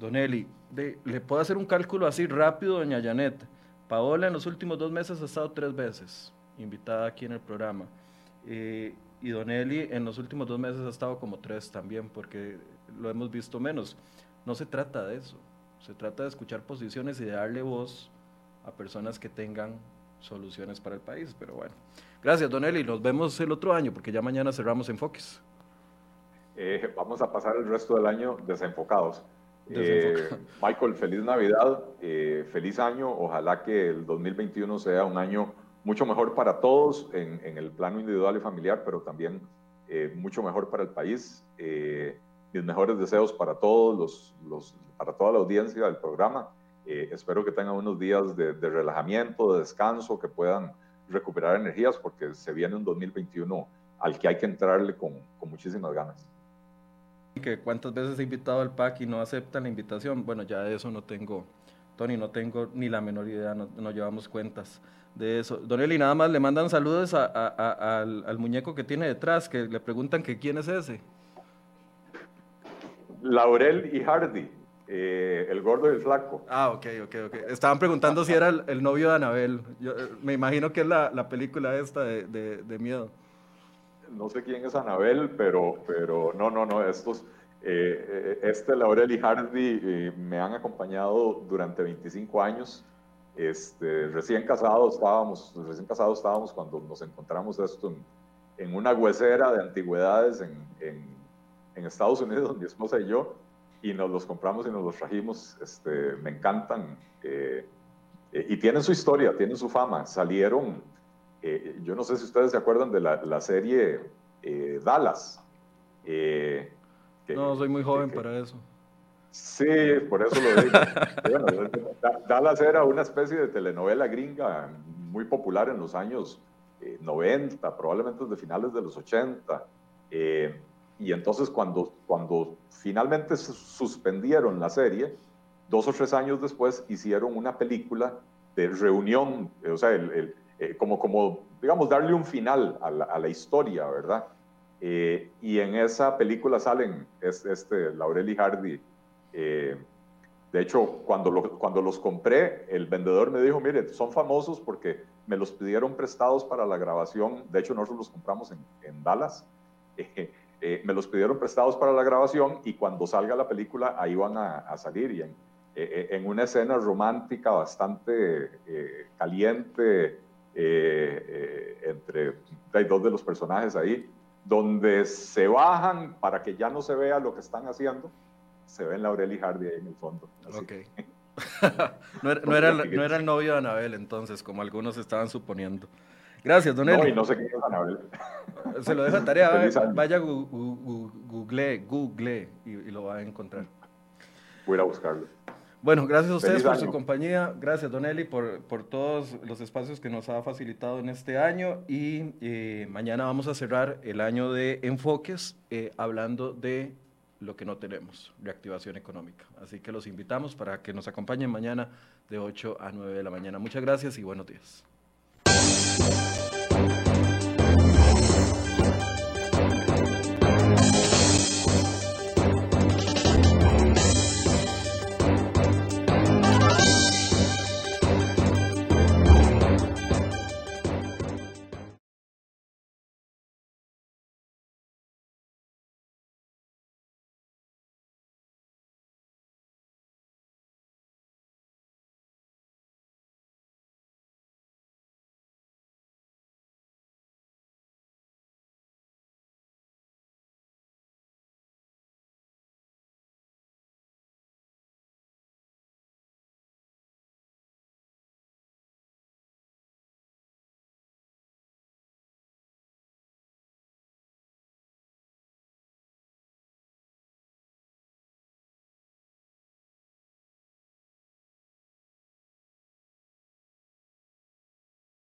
Don Eli? ¿Le puedo hacer un cálculo así rápido, doña Janet? Paola en los últimos dos meses ha estado tres veces invitada aquí en el programa. Eh, y Don Eli en los últimos dos meses ha estado como tres también, porque lo hemos visto menos. No se trata de eso. Se trata de escuchar posiciones y de darle voz a personas que tengan soluciones para el país. Pero bueno, gracias, Don Eli. Nos vemos el otro año, porque ya mañana cerramos Enfoques. Eh, vamos a pasar el resto del año desenfocados. Eh, Michael, feliz Navidad, eh, feliz año. Ojalá que el 2021 sea un año mucho mejor para todos en, en, el plano individual y familiar, pero también mucho mejor para el país. mis mejores deseos para todos los, los, para toda la audiencia del programa. Espero que tengan unos días de, de relajamiento, de descanso, que puedan recuperar energías porque se viene un 2021 al que hay que entrarle con, con muchísimas ganas. Que cuántas veces he invitado al PAC y no aceptan la invitación. Bueno, ya de eso no tengo, Tony, no tengo ni la menor idea, no, no llevamos cuentas de eso. Don Eli, nada más le mandan saludos a, a, al, al, muñeco que tiene detrás, que le preguntan que quién es ese. Laurel y Hardy. Eh, el gordo y el flaco. Ah, ok, ok, ok. Estaban preguntando si era el, novio de Anabel. Yo, eh, me imagino que es la, la película esta de, de, de, miedo. No sé quién es Anabel, pero, pero no, no, no. Estos, eh, este Laurel y Hardy me han acompañado durante 25 años. Este, recién casados estábamos, recién casados estábamos cuando nos encontramos esto en, en una huesera de antigüedades en, en, en Estados Unidos, mi esposa y yo y nos los compramos y nos los trajimos. Este, me encantan. Eh, eh, y tienen su historia, tienen su fama. Salieron, eh, yo no sé si ustedes se acuerdan de la, la serie Dallas. no, soy muy joven para eso. Sí, por eso lo digo. bueno, Dallas era una especie de telenovela gringa muy popular en los años 90, probablemente desde finales de los 80. Y entonces cuando, cuando finalmente suspendieron la serie, dos o tres años después hicieron una película de reunión, eh, o sea, el, eh, como, como, digamos, darle un final a la, a la historia, ¿verdad? Eh, y en esa película salen este, Laurel y Hardy. de hecho, cuando, lo, cuando los compré, el vendedor me dijo, mire, son famosos porque me los pidieron prestados para la grabación. De hecho, nosotros los compramos en, en Dallas. Eh, me los pidieron prestados para la grabación y cuando salga la película ahí van a, salir y en, eh, eh, en, una escena romántica bastante caliente entre hay dos de los personajes ahí, donde se bajan para que ya no se vea lo que están haciendo, se ven Laurel y Hardy ahí en el fondo. no, era, no, era, no era el novio de Anabel entonces, como algunos estaban suponiendo. Gracias, don Eli. No, y no sé quién es Anabel. Se lo dejo tarea, vaya, google, google y, lo va a encontrar. Voy a buscarlo. Bueno, gracias a ustedes por su compañía, gracias Don Eli por, por, todos los espacios que nos ha facilitado en este año y eh, mañana vamos a cerrar el año de enfoques eh, hablando de lo que no tenemos, reactivación económica. Así que los invitamos para que nos acompañen mañana de 8 a 9 de la mañana. Muchas gracias y buenos días.